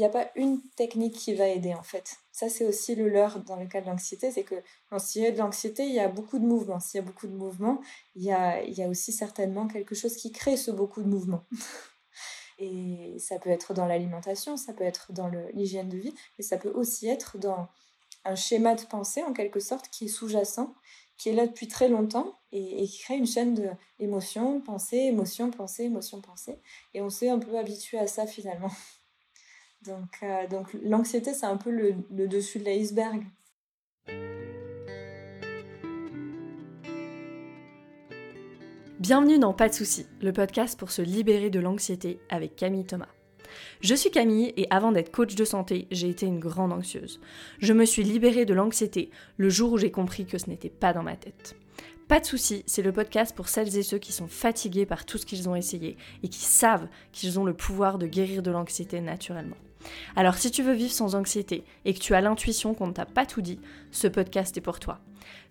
n'y a pas une technique qui va aider en fait. Ça, c'est aussi le leurre dans le cas de l'anxiété, c'est que s'il y a de l'anxiété, il y a beaucoup de mouvements. S'il y a beaucoup de mouvements, il y a, aussi certainement quelque chose qui crée ce beaucoup de mouvements. Et ça peut être dans l'alimentation, ça peut être dans l'hygiène de vie, mais ça peut aussi être dans un schéma de pensée en quelque sorte qui est sous-jacent, qui est là depuis très longtemps et, qui crée une chaîne de émotions, pensées, émotions, pensées, émotions, pensées. Et on s'est un peu habitué à ça finalement. Donc, euh, donc l'anxiété, c'est un peu le, le dessus de l'iceberg. Bienvenue dans Pas de soucis, le podcast pour se libérer de l'anxiété avec Camille Thomas. Je suis Camille et avant d'être coach de santé, j'ai été une grande anxieuse. Je me suis libérée de l'anxiété le jour où j'ai compris que ce n'était pas dans ma tête. Pas de soucis, c'est le podcast pour celles et ceux qui sont fatigués par tout ce qu'ils ont essayé et qui savent qu'ils ont le pouvoir de guérir de l'anxiété naturellement. Alors si tu veux vivre sans anxiété et que tu as l'intuition qu'on ne t'a pas tout dit, ce podcast est pour toi.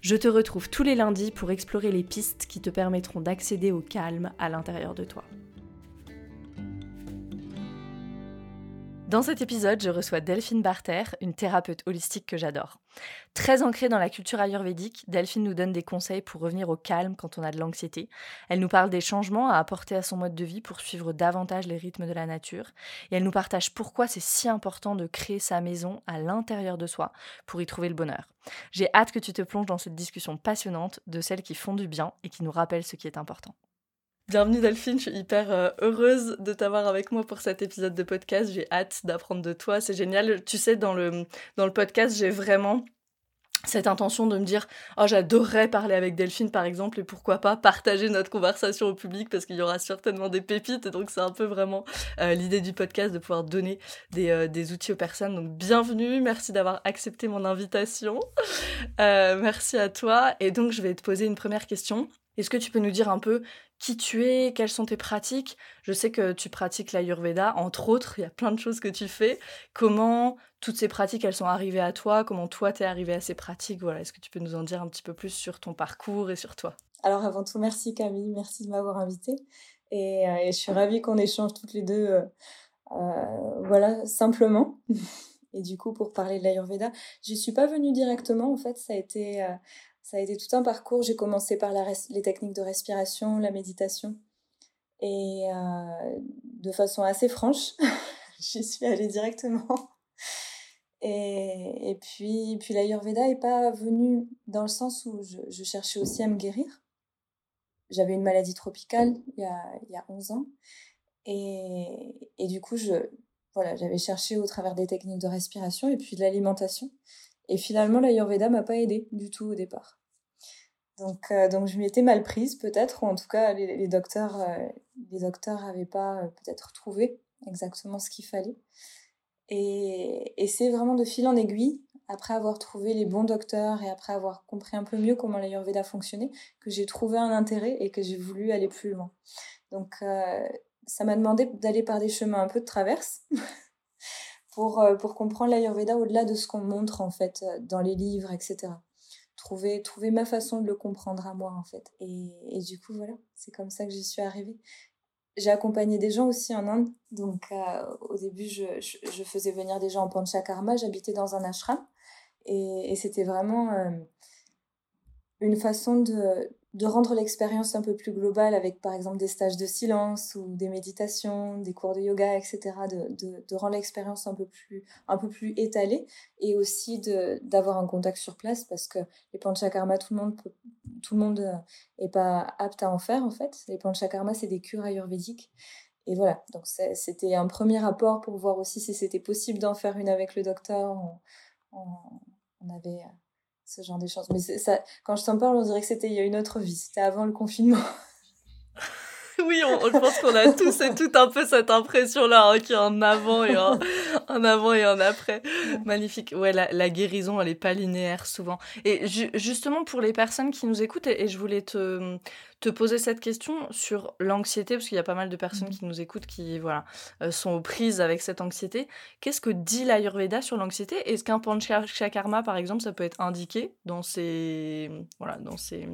Je te retrouve tous les lundis pour explorer les pistes qui te permettront d'accéder au calme à l'intérieur de toi. Dans cet épisode, je reçois Delphine Barter, une thérapeute holistique que j'adore. Très ancrée dans la culture ayurvédique, Delphine nous donne des conseils pour revenir au calme quand on a de l'anxiété. Elle nous parle des changements à apporter à son mode de vie pour suivre davantage les rythmes de la nature. Et elle nous partage pourquoi c'est si important de créer sa maison à l'intérieur de soi pour y trouver le bonheur. J'ai hâte que tu te plonges dans cette discussion passionnante de celles qui font du bien et qui nous rappellent ce qui est important. Bienvenue Delphine, je suis hyper euh, heureuse de t'avoir avec moi pour cet épisode de podcast. J'ai hâte d'apprendre de toi, c'est génial. Tu sais, dans le, dans le podcast, j'ai vraiment cette intention de me dire oh j'adorerais parler avec Delphine par exemple et pourquoi pas partager notre conversation au public parce qu'il y aura certainement des pépites. Et donc c'est un peu vraiment euh, l'idée du podcast de pouvoir donner des, euh, des, outils aux personnes. Donc bienvenue. Merci d'avoir accepté mon invitation. Merci à toi. Et donc je vais te poser une première question. Est-ce que tu peux nous dire un peu qui tu es, quelles sont tes pratiques Je sais que tu pratiques l'Ayurveda, entre autres, il y a plein de choses que tu fais. Comment toutes ces pratiques, elles sont arrivées à toi? Comment toi, t'es arrivé à ces pratiques? Voilà, est-ce que tu peux nous en dire un petit peu plus sur ton parcours et sur toi? Alors avant tout, merci Camille, merci de m'avoir invitée. Et, euh, je suis ravie qu'on échange toutes les deux, euh, euh, voilà, simplement. et du coup, pour parler de l'Ayurveda, je suis pas venue directement, en fait, ça a été ça a été tout un parcours. J'ai commencé par les techniques de respiration, la méditation. Et euh, de façon assez franche, j'y suis allée directement. Et, et puis, puis l'Ayurveda n'est pas venu dans le sens où je, cherchais aussi à me guérir. J'avais une maladie tropicale il y a, il y a 11 ans. Et, du coup, voilà, j'avais cherché au travers des techniques de respiration et puis de l'alimentation. Et finalement, l'Ayurveda m'a pas aidé du tout au départ. Donc, euh, donc je m'y étais mal prise peut-être, ou en tout cas les, docteurs euh, les docteurs n'avaient pas euh, peut-être trouvé exactement ce qu'il fallait. Et, et c'est vraiment de fil en aiguille, après avoir trouvé les bons docteurs et après avoir compris un peu mieux comment l'Ayurveda fonctionnait, que j'ai trouvé un intérêt et que j'ai voulu aller plus loin. Donc ça m'a demandé d'aller par des chemins un peu de traverse. pour, pour comprendre l'Ayurveda au-delà de ce qu'on montre en fait dans les livres, etc trouver, trouver ma façon de le comprendre à moi en fait. Et, du coup voilà, c'est comme ça que j'y suis arrivée. J'ai accompagné des gens aussi en Inde. Donc euh, au début, je, je, faisais venir des gens en Panchakarma. J'habitais dans un ashram. Et, et c'était vraiment euh, une façon de, de rendre l'expérience un peu plus globale avec par exemple des stages de silence ou des méditations, des cours de yoga, etc. De, de, rendre l'expérience un peu plus un peu plus étalée et aussi d'avoir un contact sur place parce que les panchakarma tout le monde monde euh, pas apte à en faire en fait. Les panchakarma c'est des cures ayurvédiques et voilà donc c'était un premier rapport pour voir aussi si c'était possible d'en faire une avec le docteur. on, on avait euh, ce genre de choses. Mais ça, quand je t'en parle, on dirait que c'était il y a une autre vie. C'était avant le confinement. oui, on, je pense qu'on a tous et toutes un peu cette impression-là, hein, qu'il y a un avant et un, avant et un après. Magnifique. Ouais, la, guérison, elle est pas linéaire souvent. Et justement, pour les personnes qui nous écoutent, et, je voulais te, te poser cette question sur l'anxiété, parce qu'il y a pas mal de personnes mmh. qui nous écoutent qui voilà, euh, sont aux prises avec cette anxiété. Qu'est-ce que dit l'Ayurveda sur l'anxiété? Est-ce qu'un panchakarma, par exemple, ça peut être indiqué dans ces, voilà, dans ces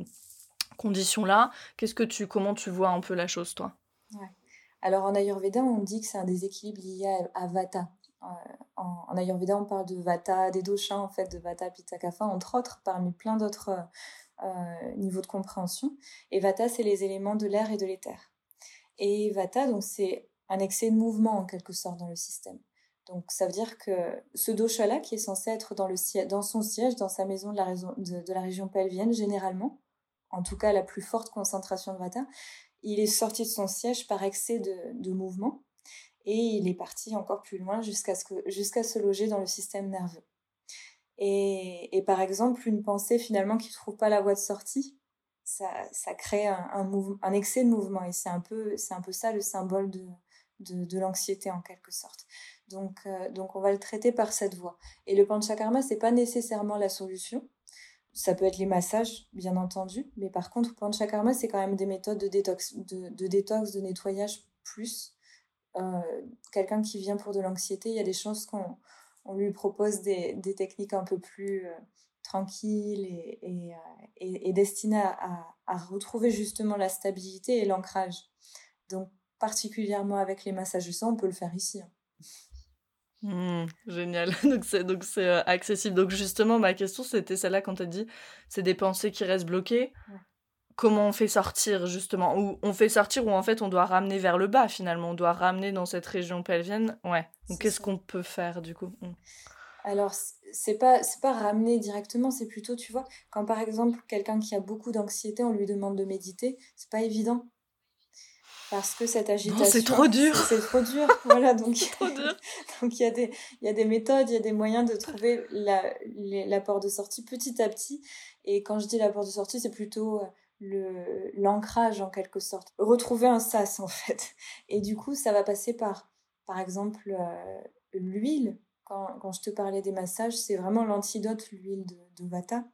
conditions-là Qu'est-ce que tu, comment tu vois un peu la chose, toi? Alors en Ayurveda, on dit que c'est un déséquilibre lié à, Vata. en, Ayurveda, on parle de Vata, des doshas, en fait, de Vata, Pitta, Kapha, entre autres, parmi plein d'autres niveaux de compréhension. Et Vata, c'est les éléments de l'air et de l'éther. Et Vata, donc, c'est un excès de mouvement, en quelque sorte, dans le système. Donc ça veut dire que ce dosha-là, qui est censé être dans, le, dans son siège, dans sa maison de la, de, la région pelvienne, généralement, en tout cas la plus forte concentration de Vata, il est sorti de son siège par excès de, mouvement et il est parti encore plus loin jusqu'à se loger dans le système nerveux. Et, par exemple, une pensée finalement qui ne trouve pas la voie de sortie, ça, crée un, excès de mouvement et c'est un, peu, un peu ça le symbole de, de, de l'anxiété en quelque sorte. Donc, euh, donc on va le traiter par cette voie. Et le panchakarma, c'est pas nécessairement la solution. Ça peut être les massages, bien entendu, mais par contre, panchakarma, c'est quand même des méthodes de détox, de, détox, de nettoyage plus. Euh, quelqu'un qui vient pour de l'anxiété, il y a des chances qu'on on lui propose des, des, techniques un peu plus euh, tranquilles et, et, et, et destinées à, à, retrouver justement la stabilité et l'ancrage. Donc, particulièrement avec les massages de sang, on peut le faire ici. Hein. Mmh, génial. Donc c'est donc c'est euh, accessible. Donc justement, ma question c'était celle-là quand tu as dit c'est des pensées qui restent bloquées. Comment on fait sortir justement? Ou on fait sortir ou en fait on doit ramener vers le bas finalement, on doit ramener dans cette région pelvienne. Ouais. Donc qu'est-ce qu'on peut faire du coup? Mmh. Alors c'est pas c'est pas ramener directement, c'est plutôt tu vois quand par exemple quelqu'un qui a beaucoup d'anxiété, on lui demande de méditer, c'est pas évident parce que cette agitation c'est trop dur. c'est trop dur. Voilà donc donc il y a des il y a des méthodes il y a des moyens de trouver la, porte de sortie petit à petit. Et quand je dis la porte de sortie c'est plutôt euh, le l'ancrage en quelque sorte. Retrouver un sas en fait. Et du coup ça va passer par par exemple euh, l'huile. Quand, quand je te parlais des massages c'est vraiment l'antidote l'huile de, de vata.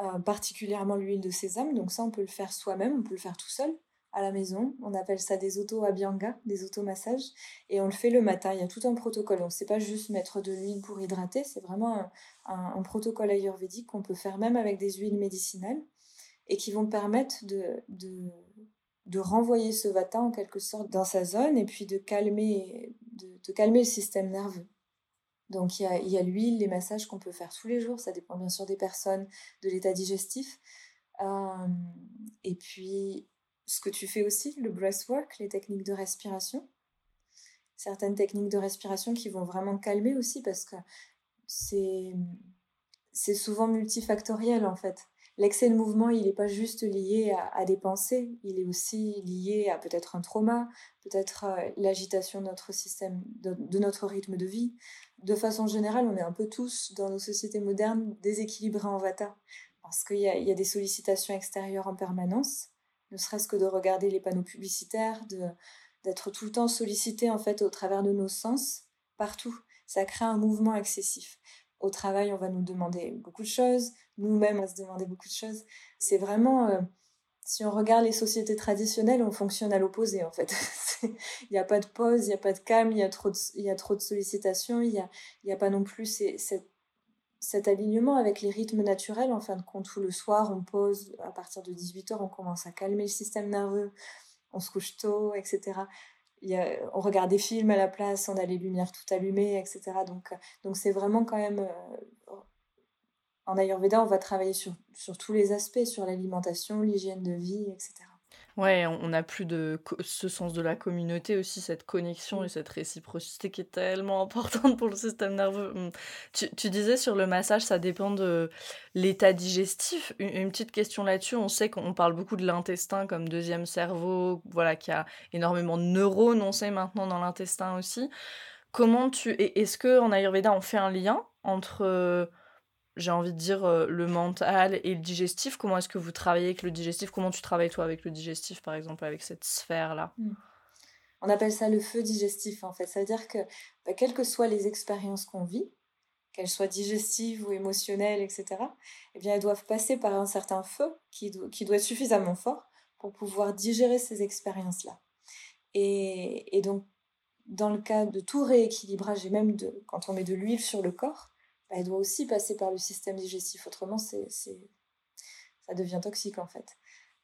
Euh, particulièrement l'huile de sésame. Donc ça on peut le faire soi-même on peut le faire tout seul à la maison. On appelle ça des auto-abhyanga, des auto-massages. Et on le fait le matin. Il y a tout un protocole. On ne sait pas juste mettre de l'huile pour hydrater. C'est vraiment un, protocole ayurvédique qu'on peut faire même avec des huiles médicinales et qui vont permettre de, de, renvoyer ce vata en quelque sorte dans sa zone et puis de calmer, de, calmer le système nerveux. Donc il y a, il y a l'huile, les massages qu'on peut faire tous les jours. Ça dépend bien sûr des personnes, de l'état digestif. Euh, et puis ce que tu fais aussi, le breathwork, les techniques de respiration. Certaines techniques de respiration qui vont vraiment calmer aussi parce que c'est, c'est souvent multifactoriel en fait. L'excès de mouvement, il n'est pas juste lié à, des pensées, il est aussi lié à peut-être un trauma, peut-être euh, l'agitation de notre système, de, notre rythme de vie. De façon générale, on est un peu tous, dans nos sociétés modernes, déséquilibrés en vata, parce qu'il y a, y a des sollicitations extérieures en permanence ne serait-ce que de regarder les panneaux publicitaires, d'être tout le temps sollicité en fait au travers de nos sens partout. Ça crée un mouvement excessif. Au travail, on va nous demander beaucoup de choses, nous-mêmes, on va se demander beaucoup de choses. C'est vraiment, euh, si on regarde les sociétés traditionnelles, on fonctionne à l'opposé en fait. il n'y a pas de pause, il n'y a pas de calme, il y a trop de, il y a sollicitations, il n'y a, a pas non plus cette cet alignement avec les rythmes naturels, en fin de compte, où le soir, on pose, à partir de 18h, on commence à calmer le système nerveux, on se couche tôt, etc. On regarde des films à la place, on a les lumières tout allumées, etc. Donc, donc c'est vraiment quand même... Euh, en Ayurveda, on va travailler sur tous les aspects, sur l'alimentation, l'hygiène de vie, etc. Ouais, on n'a plus de ce sens de la communauté aussi, cette connexion et cette réciprocité qui est tellement importante pour le système nerveux. Mmh. Tu, disais sur le massage, ça dépend de l'état digestif. Une, petite question là-dessus, on sait qu'on parle beaucoup de l'intestin comme deuxième cerveau, voilà, qui a énormément de neurones, on sait maintenant dans l'intestin aussi. Comment tu... Est-ce qu'en Ayurveda, on fait un lien entre j'ai envie de dire, euh, le mental et le digestif. Comment est-ce que vous travaillez avec le digestif? Comment tu travailles toi avec le digestif, par exemple, avec cette sphère-là? Hmm. On appelle ça le feu digestif, en fait. Ça veut dire que, bah, quelles que soient les expériences qu'on vit, qu'elles soient digestives ou émotionnelles, etc., eh bien, elles doivent passer par un certain feu qui, qui doit être suffisamment fort pour pouvoir digérer ces expériences-là. Et, et donc, dans le cas de tout rééquilibrage, et même de, quand on met de l'huile sur le corps, elle doit aussi passer par le système digestif. Autrement, c'est, ça devient toxique en fait.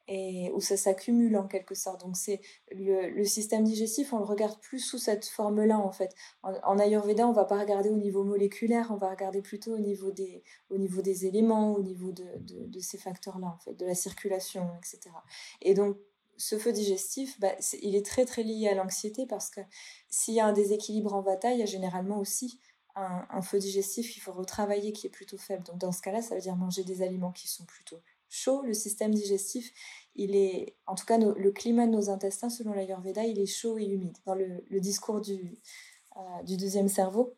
et où ça s'accumule en quelque sorte. Donc c'est le, système digestif, on le regarde plus sous cette forme-là en fait. En, Ayurveda, on va pas regarder au niveau moléculaire, on va regarder plutôt au niveau des, au niveau des éléments, au niveau de, de, ces facteurs-là en fait, de la circulation, etc. Et donc ce feu digestif, bah, il est très très lié à l'anxiété parce que s'il y a un déséquilibre en vata, il y a généralement aussi un, feu digestif qu'il faut retravailler qui est plutôt faible. Donc dans ce cas-là, ça veut dire manger des aliments qui sont plutôt chaud, le système digestif, il est, en tout cas le climat de nos intestins, selon l'Ayurveda, il est chaud et humide. Dans le, discours du, euh, du deuxième cerveau,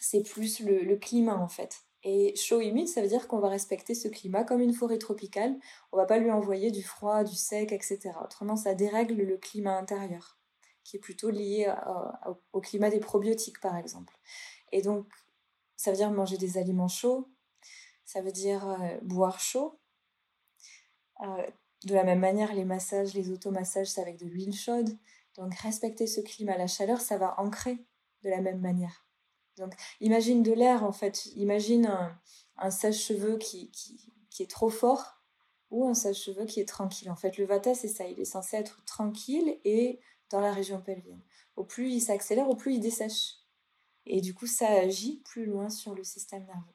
c'est plus le, climat en fait. Et chaud et humide, ça veut dire qu'on va respecter ce climat comme une forêt tropicale. On va pas lui envoyer du froid, du sec, etc. Autrement, ça dérègle le climat intérieur, qui est plutôt lié au climat des probiotiques, par exemple. Et donc, ça veut dire manger des aliments chauds, ça veut dire euh, boire chaud, euh, de la même manière, les massages, les automassages, c'est avec de l'huile chaude. Donc respecter ce climat, la chaleur, ça va ancrer de la même manière. Donc imagine de l'air en fait, imagine un, sèche-cheveux qui, qui, est trop fort ou un sèche-cheveux qui est tranquille. En fait, le vata, c'est ça, il est censé être tranquille et dans la région pelvienne. Au plus il s'accélère, au plus il dessèche. Et du coup, ça agit plus loin sur le système nerveux.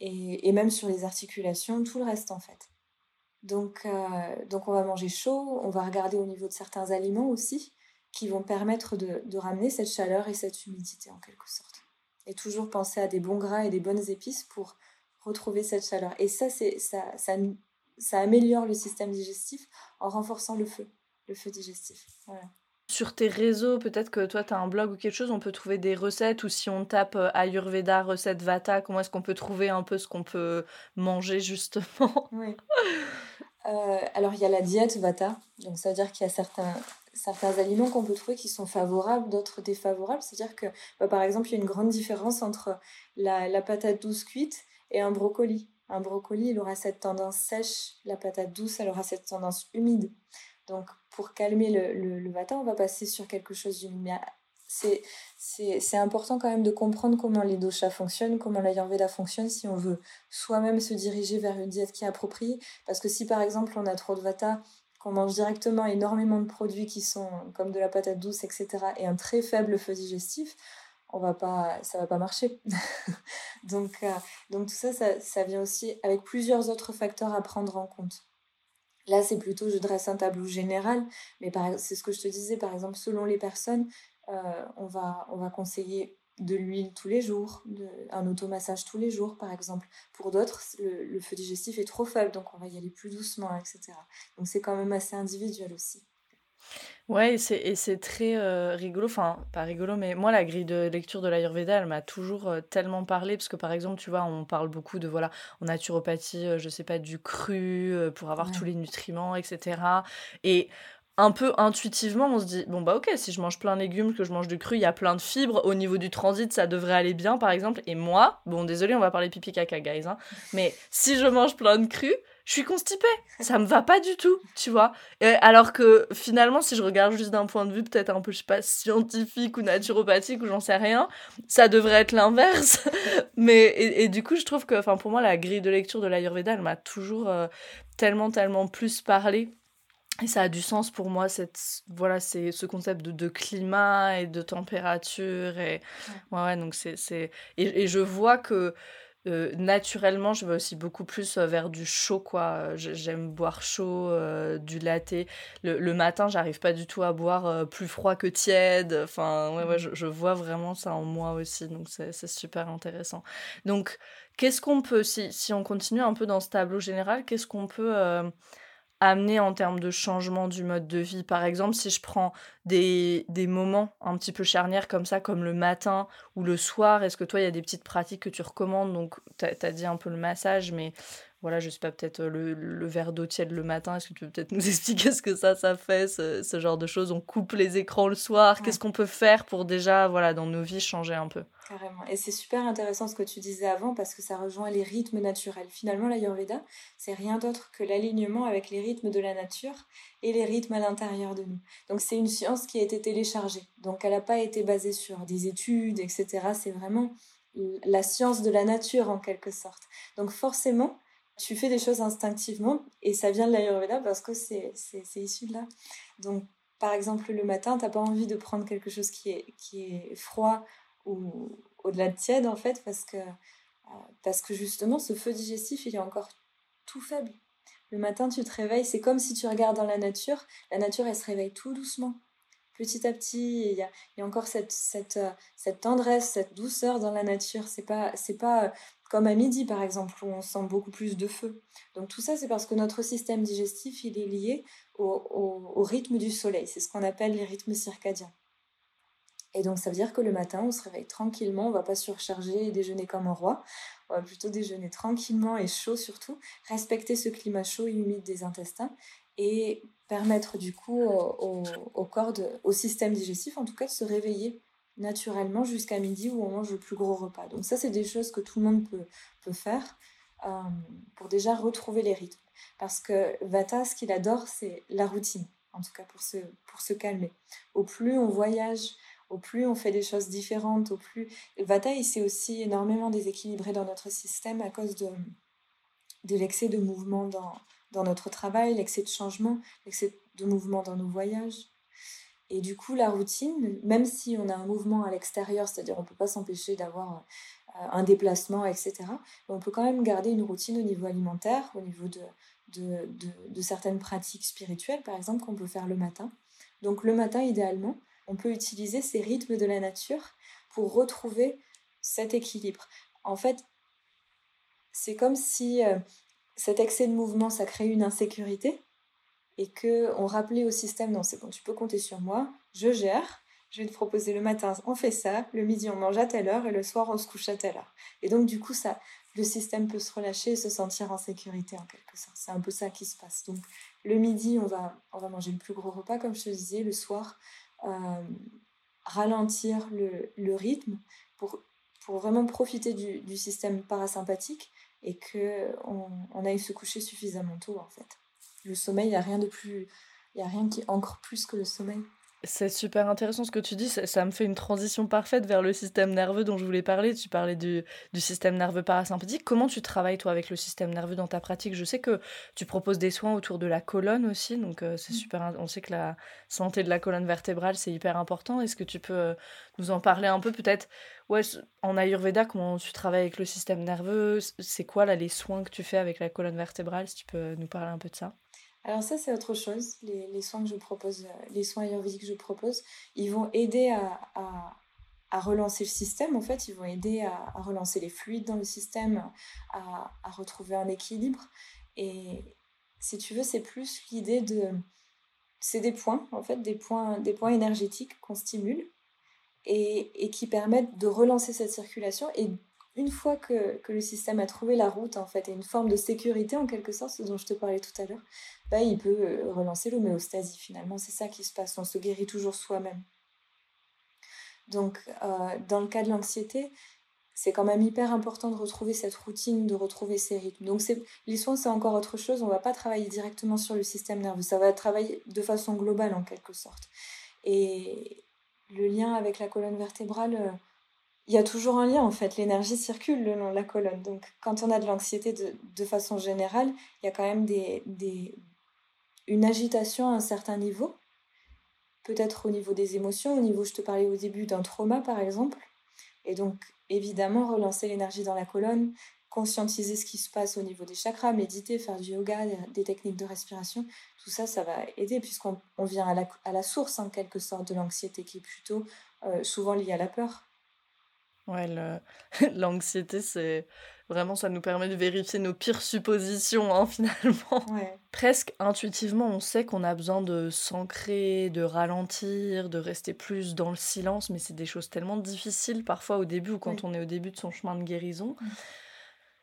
et même sur les articulations, tout le reste en fait. Donc, euh, donc on va manger chaud, on va regarder au niveau de certains aliments aussi qui vont permettre de, ramener cette chaleur et cette humidité en quelque sorte. Et toujours penser à des bons gras et des bonnes épices pour retrouver cette chaleur. Et ça, c'est, ça, ça, ça améliore le système digestif en renforçant le feu, le feu digestif. Voilà. Sur tes réseaux, peut-être que toi, tu as un blog ou quelque chose, on peut trouver des recettes ou si on tape euh, Ayurveda, recette Vata, comment est-ce qu'on peut trouver un peu ce qu'on peut manger justement? Oui. Euh, alors, il y a la diète Vata, donc ça veut dire qu'il y a certains, certains aliments qu'on peut trouver qui sont favorables, d'autres défavorables. C'est-à-dire que, bah, par exemple, il y a une grande différence entre la, la patate douce cuite et un brocoli. Un brocoli, il aura cette tendance sèche, la patate douce, elle aura cette tendance humide. Donc, pour calmer le, le, vata, on va passer sur quelque chose d'humide. C'est, c'est, important quand même de comprendre comment les doshas fonctionnent, comment l'ayurveda fonctionne si on veut soi-même se diriger vers une diète qui est appropriée. Parce que si par exemple on a trop de vata, qu'on mange directement énormément de produits qui sont comme de la patate douce, etc., et un très faible feu digestif, on va pas, ça va pas marcher. donc, euh, donc tout ça, ça vient aussi avec plusieurs autres facteurs à prendre en compte. Là, c'est plutôt, je dresse un tableau général, mais c'est ce que je te disais, par exemple, selon les personnes, euh, on, va, on va conseiller de l'huile tous les jours, un automassage tous les jours, par exemple. Pour d'autres, le, feu digestif est trop faible, donc on va y aller plus doucement, etc. Donc c'est quand même assez individuel aussi. Ouais, et c'est très euh, rigolo, enfin, pas rigolo, mais moi, la grille de lecture de l'Ayurveda, elle m'a toujours euh, tellement parlé, parce que par exemple, tu vois, on parle beaucoup de, voilà, en naturopathie, je sais pas, du cru, pour avoir tous les nutriments, etc. Et un peu intuitivement, on se dit bon bah ok, si je mange plein de légumes, que je mange du cru, il y a plein de fibres. Au niveau du transit, ça devrait aller bien, par exemple. Et moi, bon désolé, on va parler pipi caca, guys, hein, mais si je mange plein de cru, je suis constipée. Ça me va pas du tout, tu vois. alors que finalement, si je regarde juste d'un point de vue peut-être un peu, je sais pas, scientifique ou naturopathique ou j'en sais rien, ça devrait être l'inverse. mais et, du coup, je trouve que, enfin pour moi, la grille de lecture de l'Ayurveda, elle m'a toujours euh, tellement, tellement plus parlé et ça a du sens pour moi, cette, voilà, c'est ce concept de, de, climat et de température. Et, ouais. ouais, donc c'est... Et, et, je vois que euh, naturellement, je vais aussi beaucoup plus euh, vers du chaud, quoi. J'aime boire chaud, euh, du latte. Le, le matin, j'arrive pas du tout à boire plus froid que tiède. Enfin, ouais, ouais, mmh. je, je, vois vraiment ça en moi aussi, donc c'est, c'est super intéressant. Donc, qu'est-ce qu'on peut, si, si on continue un peu dans ce tableau général, qu'est-ce qu'on peut amener en termes de changement du mode de vie. Par exemple, si je prends des, des moments un petit peu charnières comme ça, comme le matin ou le soir, est-ce que toi, il y a des petites pratiques que tu recommandes? Donc, tu as, dit un peu le massage, mais voilà, je sais pas, peut-être euh, le, le verre d'eau tiède le matin, est-ce que tu peux peut-être nous expliquer ce que ça, ça fait, ce, ce genre de choses? On coupe les écrans le soir, qu'est-ce qu'on peut faire pour déjà, voilà, dans nos vies, changer un peu? Carrément. Et c'est super intéressant ce que tu disais avant parce que ça rejoint les rythmes naturels. Finalement, l'Ayurveda, c'est rien d'autre que l'alignement avec les rythmes de la nature et les rythmes à l'intérieur de nous. Donc c'est une science qui a été téléchargée. Donc elle n'a pas été basée sur des études, etc. C'est vraiment la science de la nature en quelque sorte. Donc forcément, tu fais des choses instinctivement et ça vient de l'Ayurveda parce que c'est issu de là. Donc, par exemple, le matin, tu n'as pas envie de prendre quelque chose qui est, qui est froid ou au-delà de tiède, en fait, parce que, euh, parce que justement, ce feu digestif, il est encore tout faible. Le matin, tu te réveilles, c'est comme si tu regardes dans la nature. La nature, elle se réveille tout doucement. Petit à petit, il y a, encore euh, cette, tendresse, cette douceur dans la nature. C'est pas, c'est pas euh, comme à midi, par exemple, où on sent beaucoup plus de feu. Donc tout ça, c'est parce que notre système digestif, il est lié au, au rythme du soleil. C'est ce qu'on appelle les rythmes circadiens. Et donc ça veut dire que le matin, on se réveille tranquillement, on va pas surcharger et déjeuner comme un roi, on va plutôt déjeuner tranquillement et chaud surtout, respecter ce climat chaud et humide des intestins et permettre du coup au, corps, au système digestif en tout cas de se réveiller naturellement jusqu'à midi où on mange le plus gros repas. Donc ça c'est des choses que tout le monde peut, peut faire euh, pour déjà retrouver les rythmes. Parce que Vata, ce qu'il adore, c'est la routine, en tout cas pour se, pour se calmer. Au plus on voyage, au plus on fait des choses différentes, au plus... Vata, il s'est aussi énormément déséquilibré dans notre système à cause de, de l'excès de mouvement dans, dans notre travail, l'excès de changement, l'excès de mouvement dans nos voyages. Et du coup, la routine, même si on a un mouvement à l'extérieur, c'est-à-dire on ne peut pas s'empêcher d'avoir euh, un déplacement, etc., on peut quand même garder une routine au niveau alimentaire, au niveau de, de, certaines pratiques spirituelles, par exemple, qu'on peut faire le matin. Donc le matin, idéalement, on peut utiliser ces rythmes de la nature pour retrouver cet équilibre. En fait, c'est comme si euh, cet excès de mouvement, ça crée une insécurité et que on rappelait au système, non, c'est bon, tu peux compter sur moi, je gère, je vais te proposer le matin, on fait ça, le midi, on mange à telle heure et le soir, on se couche à telle heure. Et donc, du coup, ça, le système peut se relâcher et se sentir en sécurité en quelque sorte. C'est un peu ça qui se passe. Donc, le midi, on va, on va manger le plus gros repas, comme je te disais, le soir, euh, ralentir le, le, rythme pour, pour vraiment profiter du, du système parasympathique et qu'on on aille se coucher suffisamment tôt en fait. Le sommeil, il n'y a rien de plus, il y a rien qui ancre plus que le sommeil. C'est super intéressant ce que tu dis, ça, me fait une transition parfaite vers le système nerveux dont je voulais parler. Tu parlais du, du, système nerveux parasympathique. Comment tu travailles toi avec le système nerveux dans ta pratique? Je sais que tu proposes des soins autour de la colonne aussi, donc euh, c'est mmh. super. On sait que la santé de la colonne vertébrale c'est hyper important. Est-ce que tu peux euh, nous en parler un peu peut-être? Ouais, en Ayurveda, comment tu travailles avec le système nerveux? C'est quoi là les soins que tu fais avec la colonne vertébrale Si tu peux nous parler un peu de ça? Alors ça, c'est autre chose. Les, soins que je propose, euh, les soins ayurvédiques que je propose, ils vont aider à, à, relancer le système. En fait, ils vont aider à, à relancer les fluides dans le système, à, retrouver un équilibre. Et si tu veux, c'est plus l'idée de... C'est des points, en fait, des points, des points énergétiques qu'on stimule et, et qui permettent de relancer cette circulation et une fois que, le système a trouvé la route, en fait, et une forme de sécurité, en quelque sorte, ce dont je te parlais tout à l'heure, bah, il peut euh, relancer l'homéostasie, finalement. C'est ça qui se passe, on se guérit toujours soi-même. Donc, euh, dans le cas de l'anxiété, c'est quand même hyper important de retrouver cette routine, de retrouver ces rythmes. Donc, les soins, c'est encore autre chose. On ne va pas travailler directement sur le système nerveux. Ça va travailler de façon globale, en quelque sorte. Et le lien avec la colonne vertébrale euh, il y a toujours un lien en fait, l'énergie circule le long de la colonne. Donc quand on a de l'anxiété de, façon générale, il y a quand même des, une agitation à un certain niveau, peut-être au niveau des émotions, au niveau, je te parlais au début d'un trauma par exemple. Et donc évidemment relancer l'énergie dans la colonne, conscientiser ce qui se passe au niveau des chakras, méditer, faire du yoga, des, techniques de respiration, tout ça, ça va aider puisqu'on on vient à la, à la, source en quelque sorte de l'anxiété qui est plutôt euh, souvent liée à la peur. Ouais, l'anxiété, c'est vraiment, ça nous permet de vérifier nos pires suppositions, hein, finalement. Presque intuitivement, on sait qu'on a besoin de s'ancrer, de ralentir, de rester plus dans le silence, mais c'est des choses tellement difficiles parfois au début ou quand on est au début de son chemin de guérison. Mmh.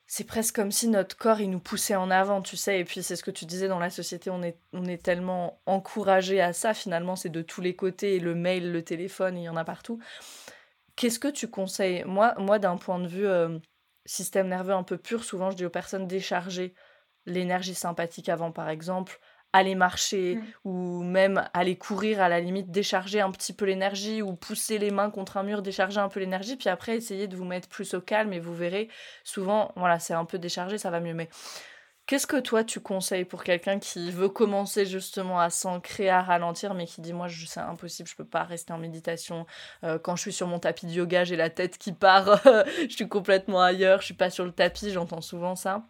C'est presque comme si notre corps, il nous poussait en avant, tu sais. Et puis, c'est ce que tu disais dans la société, on est, on est tellement encouragé à ça, finalement, c'est de tous les côtés, le mail, le téléphone, il y en a partout. Qu'est-ce que tu conseilles? Moi, moi d'un point de vue euh, système nerveux un peu pur, souvent je dis aux personnes décharger l'énergie sympathique avant, par exemple, aller marcher mmh. ou même aller courir à la limite, décharger un petit peu l'énergie ou pousser les mains contre un mur, décharger un peu l'énergie, puis après essayer de vous mettre plus au calme et vous verrez, souvent, voilà, c'est un peu déchargé, ça va mieux. Mais Qu'est-ce que toi tu conseilles pour quelqu'un qui veut commencer justement à s'ancrer, à ralentir, mais qui dit moi c'est impossible, je peux pas rester en méditation. Euh, quand je suis sur mon tapis de yoga, j'ai la tête qui part, je suis complètement ailleurs, je suis pas sur le tapis, j'entends souvent ça.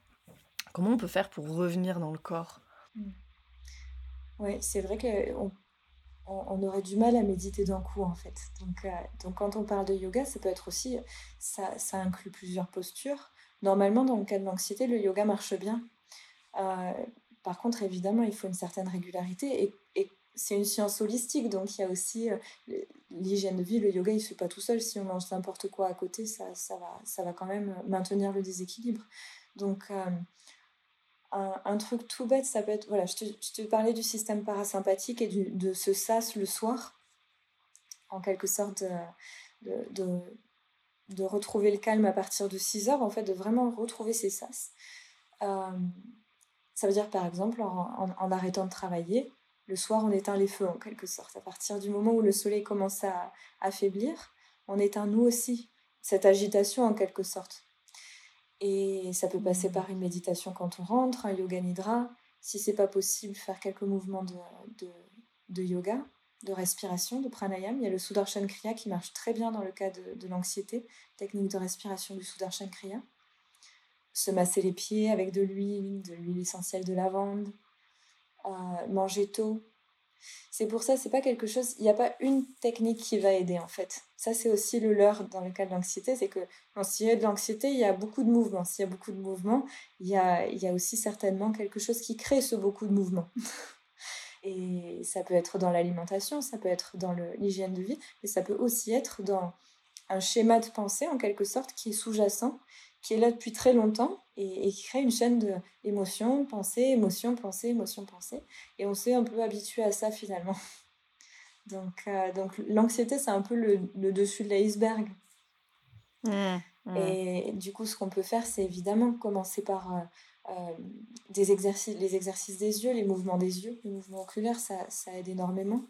Comment on peut faire pour revenir dans le corps? Mmh. Oui, c'est vrai qu'on on, aurait du mal à méditer d'un coup en fait. Donc, euh, quand on parle de yoga, ça peut être aussi, ça, inclut plusieurs postures. Normalement, dans le cas de l'anxiété, le yoga marche bien par contre, évidemment, il faut une certaine régularité et, c'est une science holistique, donc il y a aussi euh, l'hygiène de vie, le yoga, il ne se fait pas tout seul. Si on mange n'importe quoi à côté, ça, va, ça va quand même maintenir le déséquilibre. Donc, euh, un, truc tout bête, ça peut être. Voilà, je te, parlais du système parasympathique et de ce sas le soir, en quelque sorte, de, retrouver le calme à partir de 6 heures, en fait, de vraiment retrouver ces sas. Ça veut dire par exemple en, arrêtant de travailler, le soir on éteint les feux en quelque sorte. À partir du moment où le soleil commence à affaiblir, on éteint nous aussi cette agitation en quelque sorte. Et ça peut passer par une méditation quand on rentre, un yoga nidra. Si c'est pas possible, faire quelques mouvements de, yoga, de respiration, de pranayama. Il y a le Sudarshan Kriya qui marche très bien dans le cas de, de l'anxiété, technique de respiration du Sudarshan Kriya se masser les pieds avec de l'huile, de l'huile essentielle de lavande, euh, manger tôt. C'est pour ça, c'est pas quelque chose, il n'y a pas une technique qui va aider en fait. Ça, c'est aussi le leurre dans le cas de l'anxiété, c'est que s'il y a de l'anxiété, il y a beaucoup de mouvements. S'il y a beaucoup de mouvements, il y a, il y a aussi certainement quelque chose qui crée ce beaucoup de mouvements. Et ça peut être dans l'alimentation, ça peut être dans l'hygiène de vie, mais ça peut aussi être dans un schéma de pensée en quelque sorte qui est sous-jacent qui est là depuis très longtemps et, qui crée une chaîne de émotions, pensées, émotions, pensées, émotions, pensées. Et on s'est un peu habitué à ça finalement. Donc, euh, donc l'anxiété, c'est un peu le, le dessus de l'iceberg. Mmh, mmh. Et du coup, ce qu'on peut faire, c'est évidemment commencer par euh, euh, des exercices, les exercices des yeux, les mouvements des yeux, les mouvements oculaires, ça, ça aide énormément.